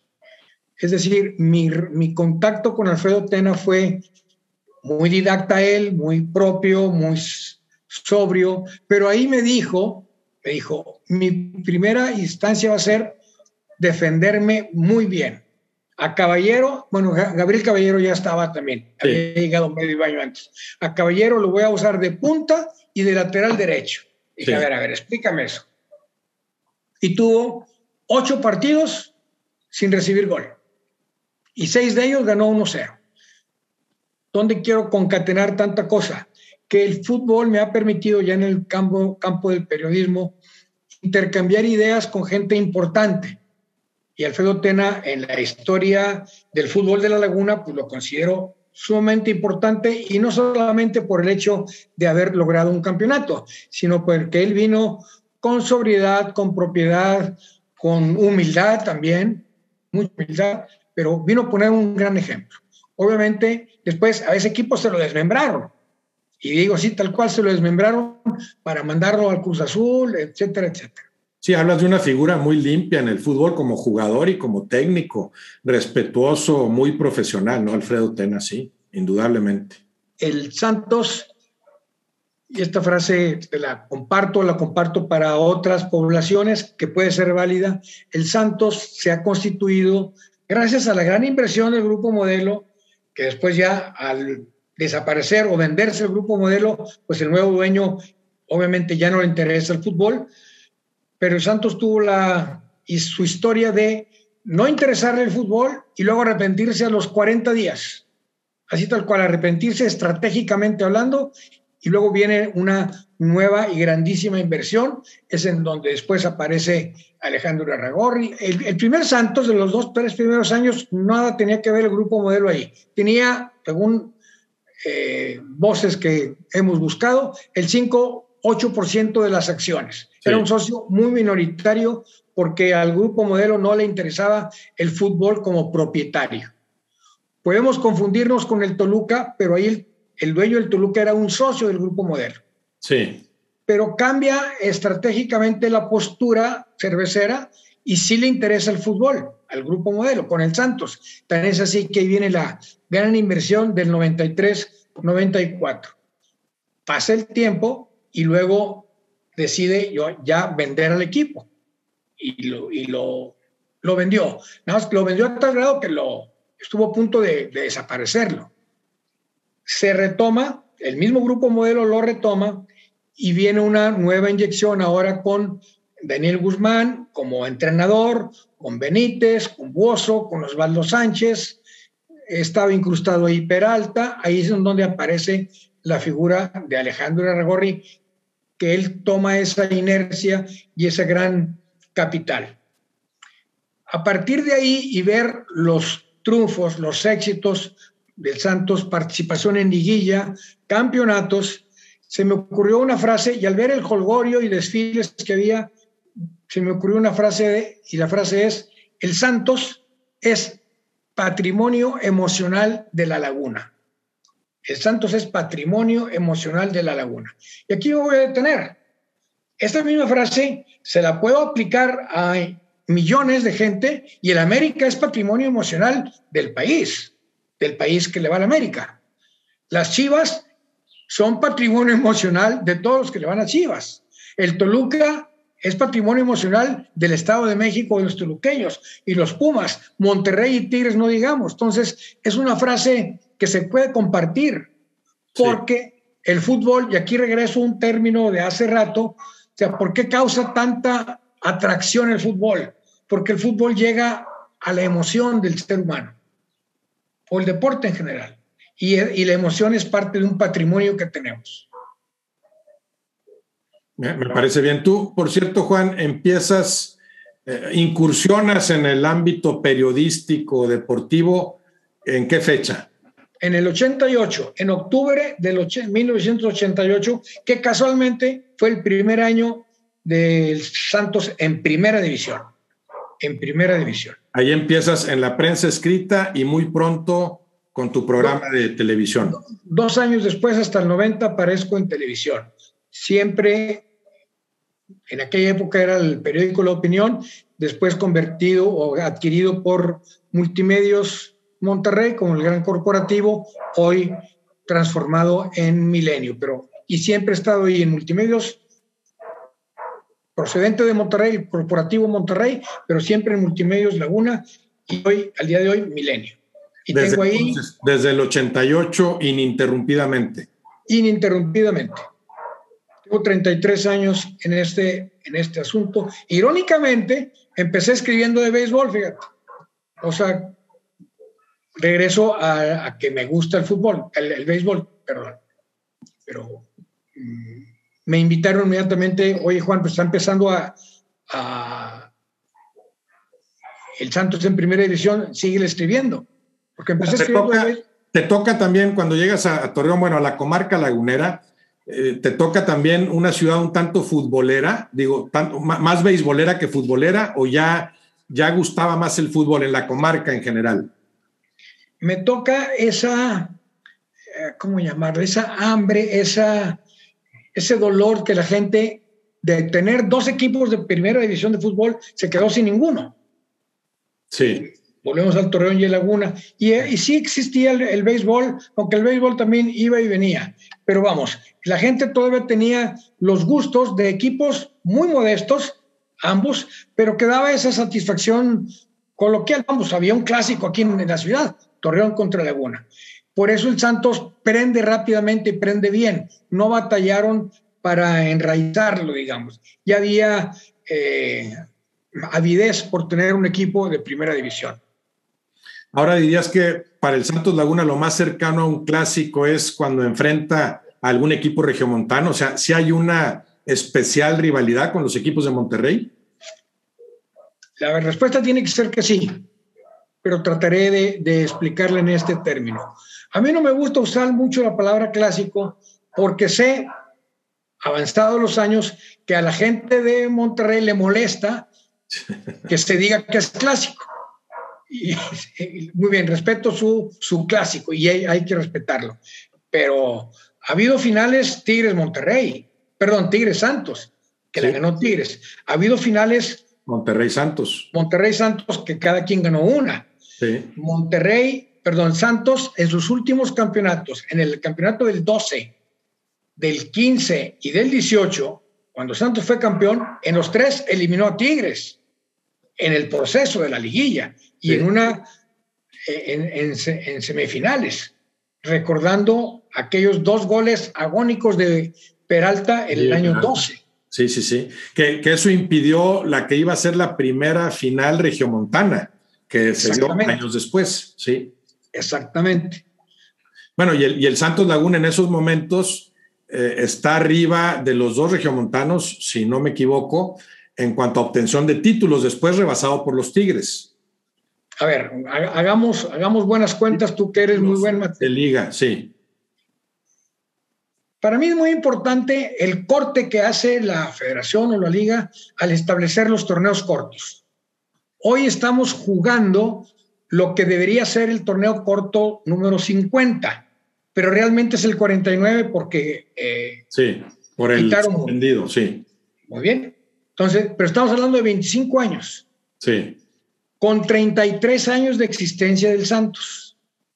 Speaker 2: Es decir, mi, mi contacto con Alfredo Tena fue muy didacta él, muy propio, muy sobrio, pero ahí me dijo, me dijo, mi primera instancia va a ser defenderme muy bien. A Caballero, bueno, Gabriel Caballero ya estaba también, había llegado medio año antes. A Caballero lo voy a usar de punta y de lateral derecho. Dije, a ver, a ver, explícame eso. Y tuvo ocho partidos sin recibir gol. Y seis de ellos ganó 1-0. ¿Dónde quiero concatenar tanta cosa? Que el fútbol me ha permitido ya en el campo, campo del periodismo intercambiar ideas con gente importante. Y Alfredo Tena en la historia del fútbol de la laguna, pues lo considero sumamente importante y no solamente por el hecho de haber logrado un campeonato, sino porque él vino con sobriedad, con propiedad, con humildad también, mucha humildad, pero vino a poner un gran ejemplo. Obviamente, después a ese equipo se lo desmembraron, y digo, sí, tal cual se lo desmembraron para mandarlo al Cruz Azul, etcétera, etcétera.
Speaker 1: Sí, hablas de una figura muy limpia en el fútbol como jugador y como técnico, respetuoso, muy profesional, ¿no? Alfredo Tena, sí, indudablemente.
Speaker 2: El Santos, y esta frase la comparto, la comparto para otras poblaciones que puede ser válida, el Santos se ha constituido gracias a la gran inversión del grupo modelo, que después ya al desaparecer o venderse el grupo modelo, pues el nuevo dueño obviamente ya no le interesa el fútbol, pero Santos tuvo la y su historia de no interesarle el fútbol y luego arrepentirse a los 40 días. Así tal cual, arrepentirse estratégicamente hablando y luego viene una nueva y grandísima inversión, es en donde después aparece Alejandro Arragorri. El, el, primer Santos de los dos, tres primeros años, nada tenía que ver el grupo modelo ahí. Tenía, según eh, voces que hemos buscado, el 5-8% de las acciones. Era un socio muy minoritario porque al grupo modelo no le interesaba el fútbol como propietario. Podemos confundirnos con el Toluca, pero ahí el, el dueño del Toluca era un socio del grupo modelo.
Speaker 1: Sí.
Speaker 2: Pero cambia estratégicamente la postura cervecera y sí le interesa el fútbol al grupo modelo con el Santos. Tan es así que ahí viene la gran inversión del 93-94. Pasa el tiempo y luego decide yo ya vender al equipo y lo, y lo, lo vendió. Nada más lo vendió a tal grado que lo estuvo a punto de, de desaparecerlo. Se retoma, el mismo grupo modelo lo retoma y viene una nueva inyección ahora con Daniel Guzmán como entrenador, con Benítez, con Buoso, con Osvaldo Sánchez, estaba incrustado ahí Peralta, ahí es donde aparece la figura de Alejandro Aragorri, que él toma esa inercia y ese gran capital. A partir de ahí y ver los triunfos, los éxitos del Santos, participación en liguilla, campeonatos, se me ocurrió una frase y al ver el holgorio y desfiles que había, se me ocurrió una frase y la frase es, el Santos es patrimonio emocional de la laguna. El Santos es patrimonio emocional de la laguna. Y aquí me voy a detener. Esta misma frase se la puedo aplicar a millones de gente y el América es patrimonio emocional del país, del país que le va a la América. Las Chivas son patrimonio emocional de todos los que le van a Chivas. El Toluca es patrimonio emocional del Estado de México, de los toluqueños y los Pumas, Monterrey y Tigres, no digamos. Entonces, es una frase que se puede compartir, porque el fútbol, y aquí regreso a un término de hace rato, o sea, ¿por qué causa tanta atracción el fútbol? Porque el fútbol llega a la emoción del ser humano, o el deporte en general, y, y la emoción es parte de un patrimonio que tenemos.
Speaker 1: Me parece bien. Tú, por cierto, Juan, empiezas, eh, incursionas en el ámbito periodístico, deportivo, ¿en qué fecha?
Speaker 2: En el 88, en octubre del 1988, que casualmente fue el primer año del Santos en primera división. En primera división.
Speaker 1: Ahí empiezas en la prensa escrita y muy pronto con tu programa de televisión.
Speaker 2: Dos años después, hasta el 90, aparezco en televisión siempre, en aquella época era el periódico La Opinión, después convertido o adquirido por Multimedios Monterrey como el gran corporativo, hoy transformado en Milenio, pero y siempre he estado ahí en Multimedios procedente de Monterrey, corporativo Monterrey, pero siempre en Multimedios Laguna y hoy, al día de hoy, Milenio. Y
Speaker 1: desde, tengo ahí, desde el 88 ininterrumpidamente.
Speaker 2: Ininterrumpidamente. Tengo 33 años en este, en este asunto. Irónicamente, empecé escribiendo de béisbol, fíjate. O sea, regreso a, que me gusta el fútbol, el, béisbol, perdón. Pero mm, me invitaron inmediatamente, oye Juan, pues está empezando a, el Santos en primera división, sigue escribiendo. Porque empecé
Speaker 1: te toca, te toca también cuando llegas a, Torreón, bueno, a la comarca lagunera, eh, te toca también una ciudad un tanto futbolera, digo, tanto, más beisbolera que futbolera, o ya, ya gustaba más el fútbol en la comarca en general?
Speaker 2: Me toca esa, eh, ¿cómo llamarlo? Esa hambre, esa, ese dolor que la gente de tener dos equipos de primera división de fútbol se quedó sin ninguno.
Speaker 1: Sí
Speaker 2: volvemos al Torreón y el Laguna, y, y sí existía el, béisbol, aunque el béisbol también iba y venía, pero vamos, la gente todavía tenía los gustos de equipos muy modestos, ambos, pero que daba esa satisfacción coloquial, vamos, había un clásico aquí en, la ciudad, Torreón contra Laguna. Por eso el Santos prende rápidamente y prende bien, no batallaron para enraizarlo, digamos. Ya había eh, avidez por tener un equipo de primera división.
Speaker 1: Ahora dirías que para el Santos Laguna lo más cercano a un clásico es cuando enfrenta a algún equipo regiomontano. O sea, si hay una especial rivalidad con los equipos de Monterrey.
Speaker 2: La respuesta tiene que ser que sí, pero trataré de, de explicarle en este término. A mí no me gusta usar mucho la palabra clásico porque sé, avanzados los años, que a la gente de Monterrey le molesta que se diga que es clásico muy bien, respeto su, su clásico y hay, que respetarlo. Pero ha habido finales Tigres Monterrey, perdón, Tigres Santos, que le ganó Tigres. Ha habido finales
Speaker 1: Monterrey Santos.
Speaker 2: Monterrey Santos, que cada quien ganó una. Monterrey, perdón, Santos en sus últimos campeonatos, en el campeonato del 12, del 15 y del 18, cuando Santos fue campeón, en los tres eliminó a Tigres en el proceso de la liguilla y en una en, semifinales, recordando aquellos dos goles agónicos de Peralta en el año 12.
Speaker 1: Sí, sí, sí. Que, eso impidió la que iba a ser la primera final regiomontana, que se dio años después, sí.
Speaker 2: Exactamente.
Speaker 1: Bueno, y el, y el Santos Laguna en esos momentos eh, está arriba de los dos regiomontanos, si no me equivoco, en cuanto a obtención de títulos, después rebasado por los Tigres.
Speaker 2: A ver, hagamos, hagamos buenas cuentas, tú que eres muy buen
Speaker 1: De liga, sí.
Speaker 2: Para mí es muy importante el corte que hace la federación o la liga al establecer los torneos cortos. Hoy estamos jugando lo que debería ser el torneo corto número 50, pero realmente es el 49 porque...
Speaker 1: Eh, sí, por el sí.
Speaker 2: Muy bien. Entonces, pero estamos hablando de 25 años.
Speaker 1: Sí.
Speaker 2: Con 33 años de existencia del Santos.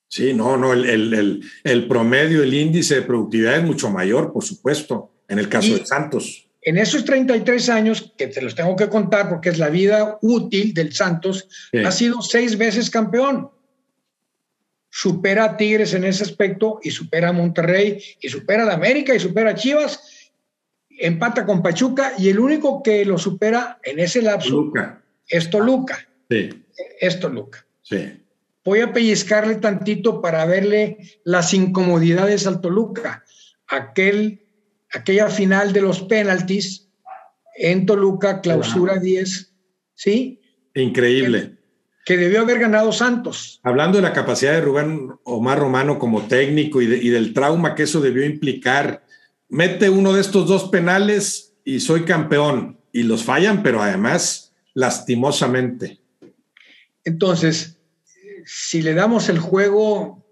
Speaker 1: Sí, no, no, el, promedio, el índice de productividad es mucho mayor, por supuesto, en el caso del Santos.
Speaker 2: En esos 33 años, que te los tengo que contar porque es la vida útil del Santos, ha sido seis veces campeón. supera a Tigres en ese aspecto y supera a Monterrey y supera a América y supera a Chivas, empata con Pachuca y el único que lo supera en ese lapso es Toluca.
Speaker 1: Sí.
Speaker 2: Es Toluca.
Speaker 1: Sí.
Speaker 2: Voy a pellizcarle tantito para verle las incomodidades al Toluca. Aquel, aquella final de los penaltis en Toluca, clausura 10, ¿sí?
Speaker 1: Increíble
Speaker 2: que debió haber ganado Santos.
Speaker 1: Hablando de la capacidad de Rubén Omar Romano como técnico y, del trauma que eso debió implicar, mete uno de estos dos penales y soy campeón. Y los fallan, pero además lastimosamente.
Speaker 2: Entonces, si le damos el juego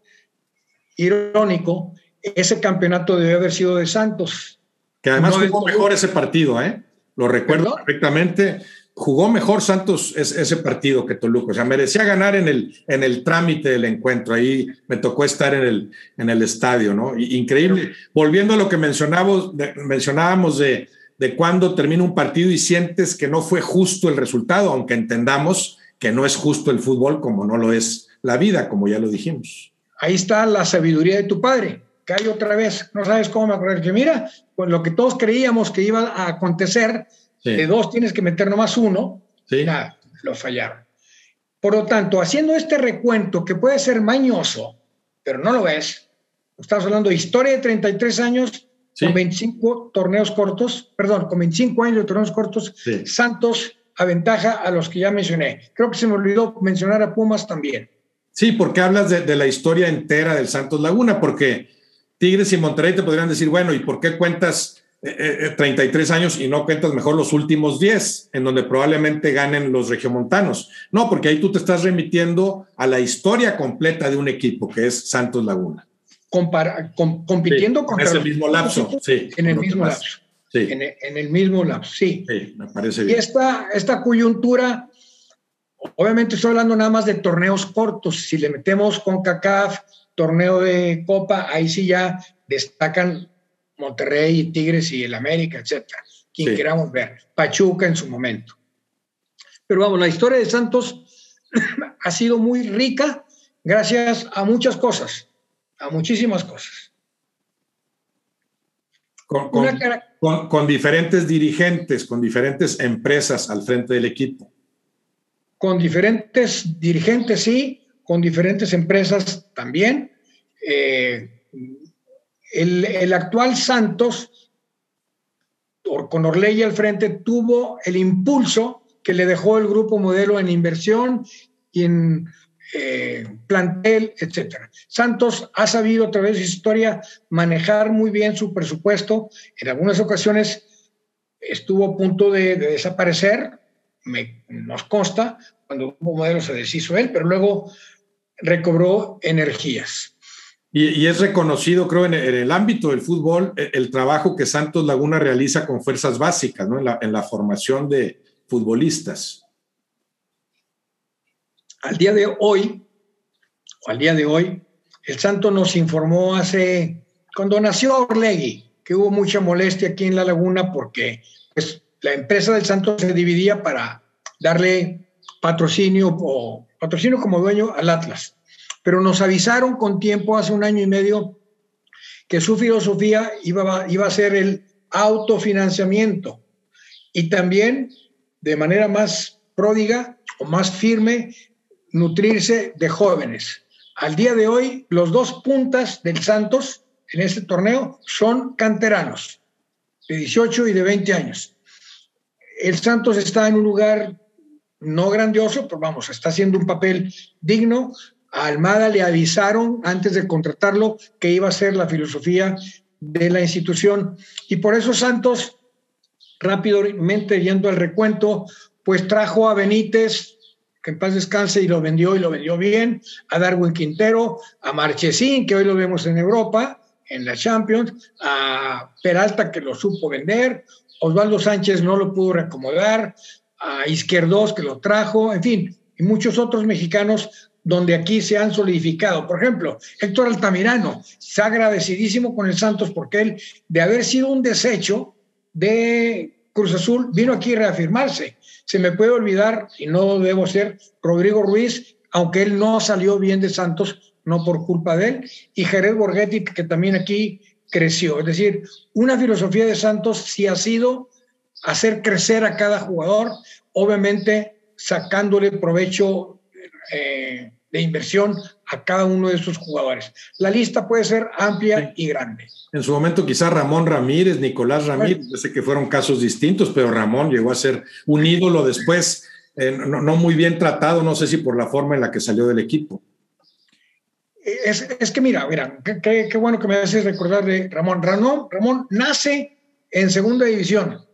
Speaker 2: irónico, ese campeonato debió haber sido de Santos.
Speaker 1: Que además jugó mejor ese partido, ¿eh? Lo recuerdo perfectamente jugó mejor Santos ese partido que Toluca. O sea, merecía ganar en el, en el trámite del encuentro. Ahí me tocó estar en el, en el estadio, ¿no? Increíble. Volviendo a lo que mencionábamos de, mencionábamos de, de cuando termina un partido y sientes que no fue justo el resultado, aunque entendamos que no es justo el fútbol como no lo es la vida, como ya lo dijimos.
Speaker 2: Ahí está la sabiduría de tu padre. Que hay otra vez, no sabes cómo me acuerdo, que mira, pues lo que todos creíamos que iba a acontecer, de dos tienes que meter nomás uno.
Speaker 1: Sí.
Speaker 2: Nada, lo fallaron. Por lo tanto, haciendo este recuento que puede ser mañoso, pero no lo es, estamos hablando de historia de 33 años con 25 torneos cortos, perdón, con 25 años de torneos cortos, Santos aventaja a los que ya mencioné. Creo que se me olvidó mencionar a Pumas también.
Speaker 1: Sí, porque hablas de, de la historia entera del Santos Laguna, porque Tigres y Monterrey te podrían decir, bueno, ¿y por qué cuentas 33 eh, eh, años y no cuentas mejor los últimos 10, en donde probablemente ganen los regiomontanos. No, porque ahí tú te estás remitiendo a la historia completa de un equipo, que es Santos Laguna.
Speaker 2: compitiendo con
Speaker 1: ese mismo lapso, sí.
Speaker 2: En el mismo lapso.
Speaker 1: Sí.
Speaker 2: En, el mismo lapso, sí.
Speaker 1: Sí, me parece bien.
Speaker 2: Y esta, esta coyuntura, obviamente estoy hablando nada más de torneos cortos. Si le metemos con CACAF, torneo de Copa, ahí sí ya destacan Monterrey, Tigres y el América, etcétera, quien queramos ver, Pachuca en su momento. Pero vamos, la historia de Santos ha sido muy rica gracias a muchas cosas, a muchísimas cosas.
Speaker 1: Con, diferentes dirigentes, con diferentes empresas al frente del equipo.
Speaker 2: Con diferentes dirigentes, sí, con diferentes empresas también. Eh, el, actual Santos, con Orley al frente, tuvo el impulso que le dejó el grupo modelo en inversión y en eh, plantel, etcétera. Santos ha sabido a través de su historia manejar muy bien su presupuesto. En algunas ocasiones estuvo a punto de, desaparecer, nos consta, cuando el grupo modelo se deshizo él, pero luego recobró energías.
Speaker 1: Y, es reconocido, creo, en el, ámbito del fútbol, e, el, trabajo que Santos Laguna realiza con fuerzas básicas, ¿no? En la, formación de futbolistas.
Speaker 2: Al día de hoy, o al día de hoy, el Santos nos informó hace, cuando nació Orlegui, que hubo mucha molestia aquí en La Laguna porque pues, la empresa del Santos se dividía para darle patrocinio o patrocinio como dueño al Atlas. Pero nos avisaron con tiempo, hace un año y medio, que su filosofía iba, iba a ser el autofinanciamiento. Y también de manera más pródiga o más firme nutrirse de jóvenes. Al día de hoy, los dos puntas del Santos en este torneo son canteranos, de 18 y de 20 años. El Santos está en un lugar no grandioso, pero vamos, está haciendo un papel digno, a Almada le avisaron antes de contratarlo que iba a ser la filosofía de la institución. Y por eso Santos, rápidamente yendo al recuento, pues trajo a Benítez, que en paz descanse, y lo vendió y lo vendió bien, a Darwin Quintero, a Marchesín, que hoy lo vemos en Europa, en la Champions, a Peralta, que lo supo vender, Osvaldo Sánchez no lo pudo reacomodar, a Izquierdos, que lo trajo, en fin, y muchos otros mexicanos donde aquí se han solidificado. Por ejemplo, Héctor Altamirano está agradecidísimo con el Santos porque él, de haber sido un desecho de Cruz Azul, vino aquí a reafirmarse. Se me puede olvidar, y no debo ser, Rodrigo Ruiz, aunque él no salió bien de Santos, no por culpa de él, y Jerez Borghetti, que también aquí creció. Es decir, una filosofía de Santos sí ha sido hacer crecer a cada jugador, obviamente sacándole provecho eh, de inversión a cada uno de esos jugadores. La lista puede ser amplia y grande.
Speaker 1: En su momento quizá Ramón Ramírez, Nicolás Ramírez, sé que fueron casos distintos, pero Ramón llegó a ser un ídolo después, eh, no, muy bien tratado, no sé si por la forma en la que salió del equipo.
Speaker 2: Es, que mira, mira, qué, bueno que me haces recordar de Ramón. Ramón. Ramón nace en segunda división.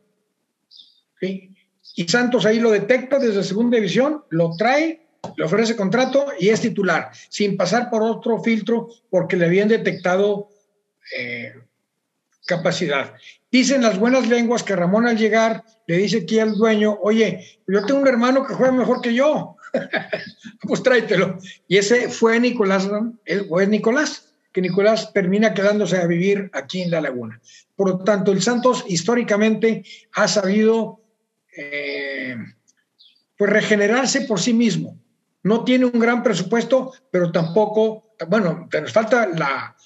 Speaker 2: Y Santos ahí lo detecta desde segunda división, lo trae le ofrece contrato y es titular, sin pasar por otro filtro porque le habían detectado eh, capacidad. Dicen las buenas lenguas que Ramón al llegar le dice aquí al dueño, oye, yo tengo un hermano que juega mejor que yo, pues tráetelo. Y ese fue Nicolás, o Nicolás, que Nicolás termina quedándose a vivir aquí en La Laguna. Por lo tanto, el Santos históricamente ha sabido eh, pues regenerarse por sí mismo no tiene un gran presupuesto, pero tampoco, bueno, nos falta la,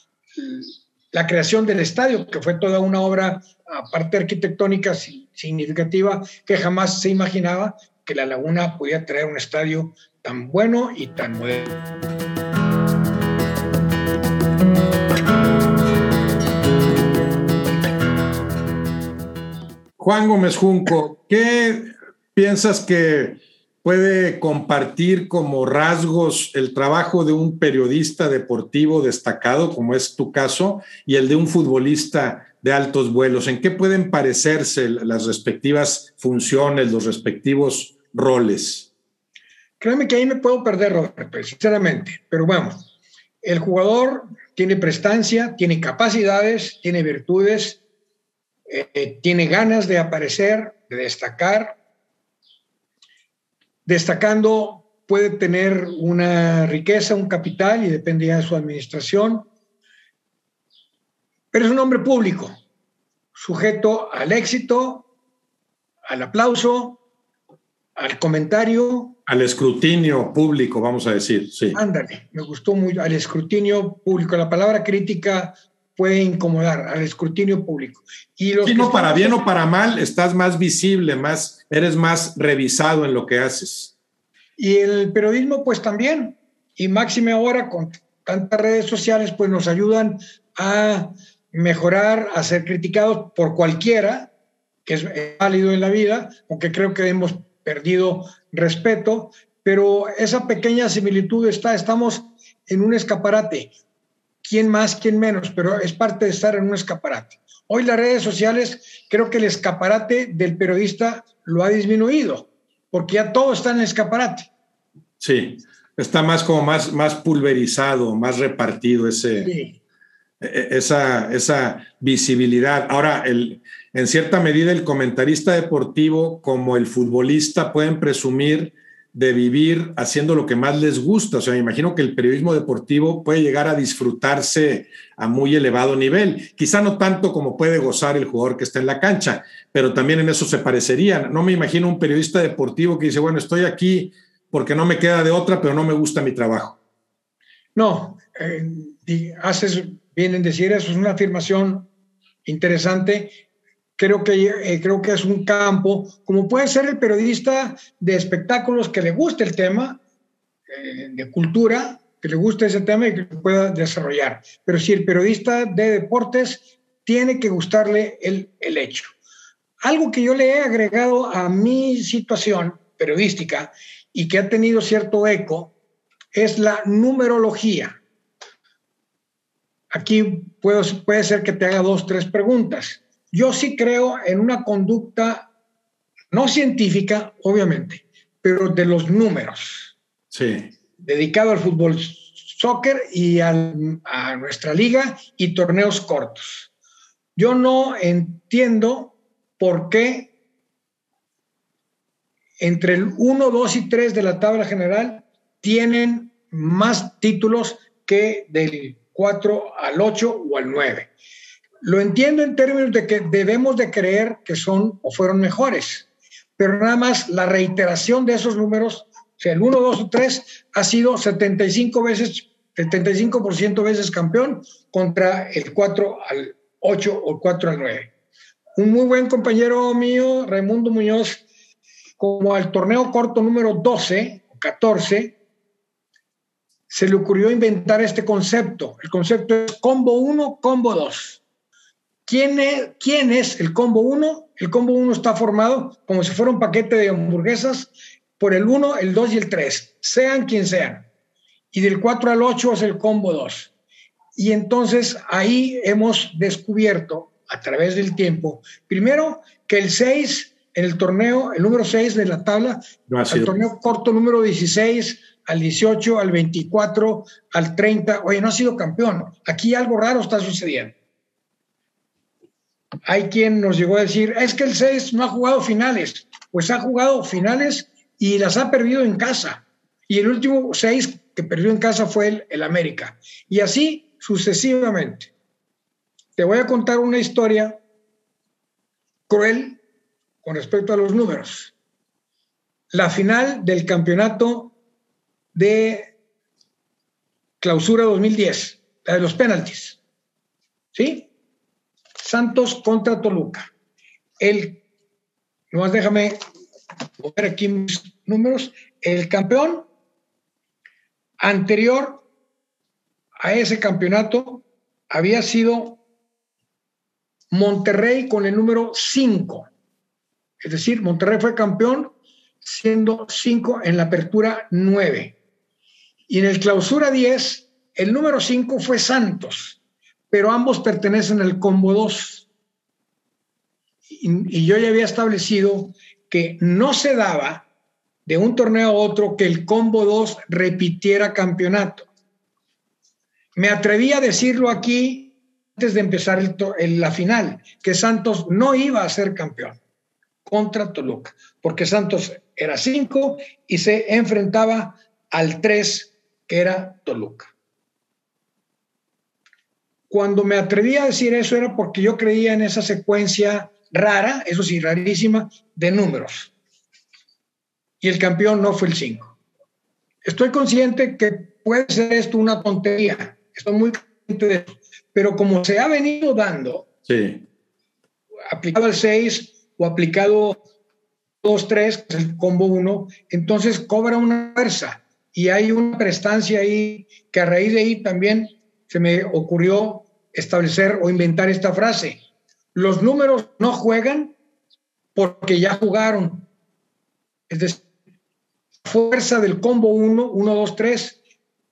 Speaker 2: la creación del estadio, que fue toda una obra, aparte arquitectónica significativa, que jamás se imaginaba que la laguna podía traer un estadio tan bueno y tan moderno.
Speaker 1: Juan Gómez Junco, ¿qué piensas que puede compartir como rasgos el trabajo de un periodista deportivo destacado, como es tu caso, y el de un futbolista de altos vuelos? ¿En qué pueden parecerse las respectivas funciones, los respectivos roles?
Speaker 2: Créeme que ahí me puedo perder, Roberto, sinceramente, pero vamos, el jugador tiene prestancia, tiene capacidades, tiene virtudes, eh, tiene ganas de aparecer, de destacar, Destacando, puede tener una riqueza, un capital y depende ya de su administración, pero es un hombre público, sujeto al éxito, al aplauso, al comentario.
Speaker 1: Al escrutinio público, vamos a decir, sí.
Speaker 2: Ándale, me gustó mucho, al escrutinio público. La palabra crítica puede incomodar, al escrutinio público.
Speaker 1: Y los no, para bien o para mal, estás más visible, más eres más revisado en lo que haces.
Speaker 2: Y el periodismo, pues también, y máxime ahora con tantas redes sociales, pues nos ayudan a mejorar, a ser criticados por cualquiera, que es válido en la vida, aunque creo que hemos perdido respeto, pero esa pequeña similitud está, estamos en un escaparate, quién más, quién menos, pero es parte de estar en un escaparate. Hoy las redes sociales, creo que el escaparate del periodista lo ha disminuido, porque ya todo está en el escaparate.
Speaker 1: Sí, está más como más, más pulverizado, más repartido ese, e, e, esa, esa visibilidad. Ahora, el, en cierta medida, el comentarista deportivo como el futbolista pueden presumir de vivir haciendo lo que más les gusta. O sea, me imagino que el periodismo deportivo puede llegar a disfrutarse a muy elevado nivel. Quizá no tanto como puede gozar el jugador que está en la cancha, pero también en eso se parecerían. No me imagino un periodista deportivo que dice, bueno, estoy aquí porque no me queda de otra, pero no me gusta mi trabajo.
Speaker 2: No, eh, haces bien en decir eso, es una afirmación interesante creo que, eh, creo que es un campo, como puede ser el periodista de espectáculos que le guste el tema, eh, de cultura, que le guste ese tema y que pueda desarrollar. Pero si el periodista de deportes tiene que gustarle el, el hecho. Algo que yo le he agregado a mi situación periodística y que ha tenido cierto eco es la numerología. Aquí puede ser que te haga dos, tres preguntas. Yo sí creo en una conducta no científica, obviamente, pero de los números.
Speaker 1: Sí.
Speaker 2: Dedicado al fútbol soccer y a nuestra liga y torneos cortos. Yo no entiendo por qué entre el 1, 2 y 3 de la tabla general tienen más títulos que del 4 al 8 o al 9. Lo entiendo en términos de que debemos de creer que son o fueron mejores, pero nada más la reiteración de esos números, o sea, el 1, 2 o 3, ha sido 75 veces 75% veces campeón contra el 4 al 8 o 4 al 9. Un muy buen compañero mío, Raimundo Muñoz, como al torneo corto número 12 o 14, se le ocurrió inventar este concepto. El concepto es combo 1, combo 2. ¿Quién es, ¿Quién es el combo 1? El combo 1 está formado como si fuera un paquete de hamburguesas por el 1, el 2 y el 3, sean quien sean. Y del 4 al 8 es el combo 2. Y entonces ahí hemos descubierto a través del tiempo, primero que el 6 en el torneo, el número 6 de la tabla, el torneo corto número 16 al 18, al 24, al 30, oye, no ha sido campeón. Aquí algo raro está sucediendo. Hay quien nos llegó a decir, es que el 6 no ha jugado finales. Pues ha jugado finales y las ha perdido en casa. Y el último 6 que perdió en casa fue el, el América. Y así sucesivamente. Te voy a contar una historia cruel con respecto a los números. La final del campeonato de clausura 2010, la de los penaltis. ¿Sí? Santos contra Toluca. El, nomás déjame ver aquí mis números. El campeón anterior a ese campeonato había sido Monterrey con el número 5. Es decir, Monterrey fue campeón siendo 5 en la apertura 9. Y en el clausura 10, el número 5 fue Santos, pero ambos pertenecen al combo 2. Y, yo ya había establecido que no se daba de un torneo a otro que el combo 2 repitiera campeonato. Me atreví a decirlo aquí antes de empezar la final, que Santos no iba a ser campeón contra Toluca, porque Santos era 5 y se enfrentaba al 3, que era Toluca. Cuando me atreví a decir eso era porque yo creía en esa secuencia rara, eso sí, rarísima, de números. Y el campeón no fue el 5. Estoy consciente que puede ser esto una tontería. Estoy muy consciente de eso pero como se ha venido dando, aplicado al 6 o aplicado 2, 3, que es el combo 1, entonces cobra una fuerza y hay una prestancia ahí que a raíz de ahí también se me ocurrió establecer o inventar esta frase. Los números no juegan porque ya jugaron. Es decir, fuerza del combo 1, 1, 2, 3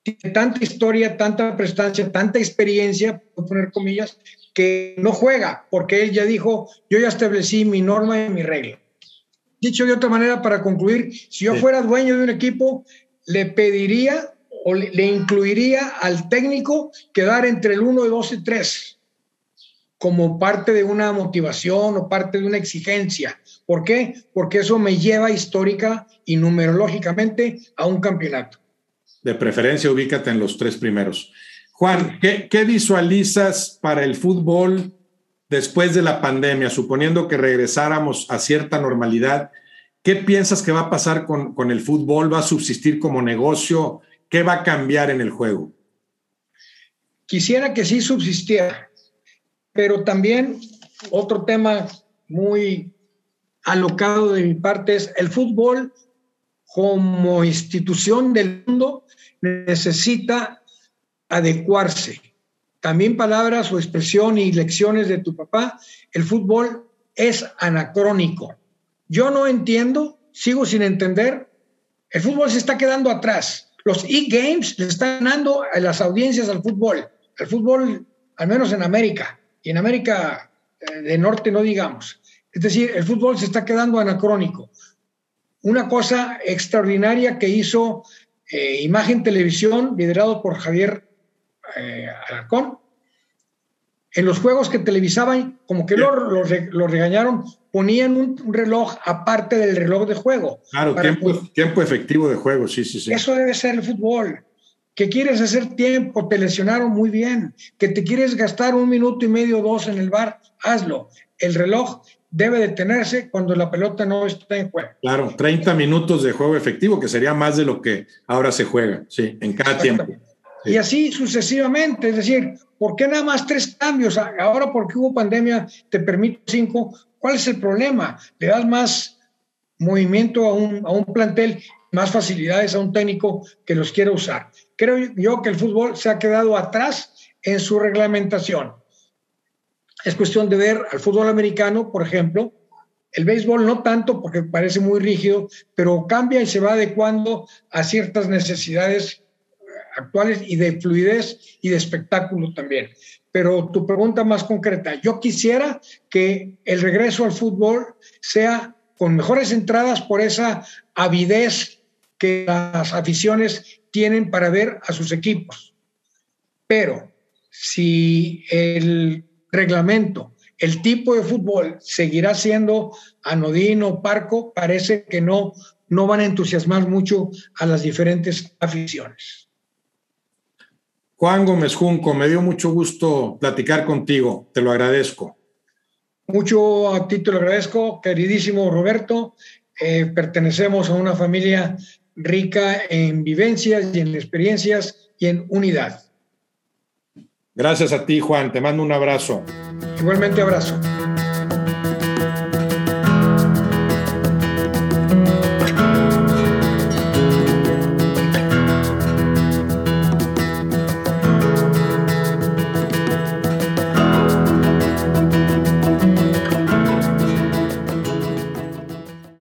Speaker 2: tiene tanta historia, tanta prestancia, tanta experiencia, puedo poner comillas, que no juega, porque él ya dijo, yo ya establecí mi norma y mi regla. Dicho de otra manera, para concluir, si yo fuera dueño de un equipo, le pediría o le, incluiría al técnico quedar entre el 1, 2 y 3 como parte de una motivación o parte de una exigencia. ¿Por qué? Porque eso me lleva histórica y numerológicamente a un campeonato
Speaker 1: de preferencia ubícate en los tres primeros. Juan, ¿qué, visualizas para el fútbol después de la pandemia, suponiendo que regresáramos a cierta normalidad? ¿Qué piensas que va a pasar con, con el fútbol? ¿Va a subsistir como negocio? ¿Qué va a cambiar en el juego?
Speaker 2: Quisiera que sí subsistiera, pero también otro tema muy alocado de mi parte es el fútbol como institución del mundo necesita adecuarse. También palabras o expresión y lecciones de tu papá, el fútbol es anacrónico. Yo no entiendo, sigo sin entender, el fútbol se está quedando atrás. Los e-games le están dando a las audiencias al fútbol, al fútbol, al menos en América, y en América eh, de Norte no digamos. Es decir, el fútbol se está quedando anacrónico una cosa extraordinaria que hizo eh, Imagen Televisión, liderado por Javier eh, Alarcón. En los juegos que televisaban, como que lo, lo, regañaron, ponían un, reloj aparte del reloj de juego.
Speaker 1: Claro, tiempo, tiempo efectivo de juego, sí, sí, sí.
Speaker 2: Eso debe ser el fútbol. Que quieres hacer tiempo, te lesionaron muy bien. Que te quieres gastar un minuto y medio, dos en el bar, hazlo. El reloj debe detenerse cuando la pelota no está en juego.
Speaker 1: Claro, 30 minutos de juego efectivo, que sería más de lo que ahora se juega, sí, en cada tiempo.
Speaker 2: Y así sucesivamente, es decir, ¿por qué nada más tres cambios? Ahora porque hubo pandemia te permito cinco. ¿Cuál es el problema? Le das más movimiento a un, a un plantel, más facilidades a un técnico que los quiera usar. Creo yo que el fútbol se ha quedado atrás en su reglamentación. Es cuestión de ver al fútbol americano, por ejemplo, el béisbol no tanto porque parece muy rígido, pero cambia y se va adecuando a ciertas necesidades actuales y de fluidez y de espectáculo también. Pero tu pregunta más concreta, yo quisiera que el regreso al fútbol sea con mejores entradas por esa avidez que las aficiones tienen para ver a sus equipos. Pero si el reglamento, el tipo de fútbol seguirá siendo anodino, parco, parece que no, no van a entusiasmar mucho a las diferentes aficiones.
Speaker 1: Juan Gómez Junco, me dio mucho gusto platicar contigo, te lo agradezco.
Speaker 2: Mucho a ti te lo agradezco, queridísimo Roberto. Eh, pertenecemos a una familia rica en vivencias y en experiencias y en unidad.
Speaker 1: Gracias a ti, Juan. Te mando un abrazo.
Speaker 2: Igualmente abrazo.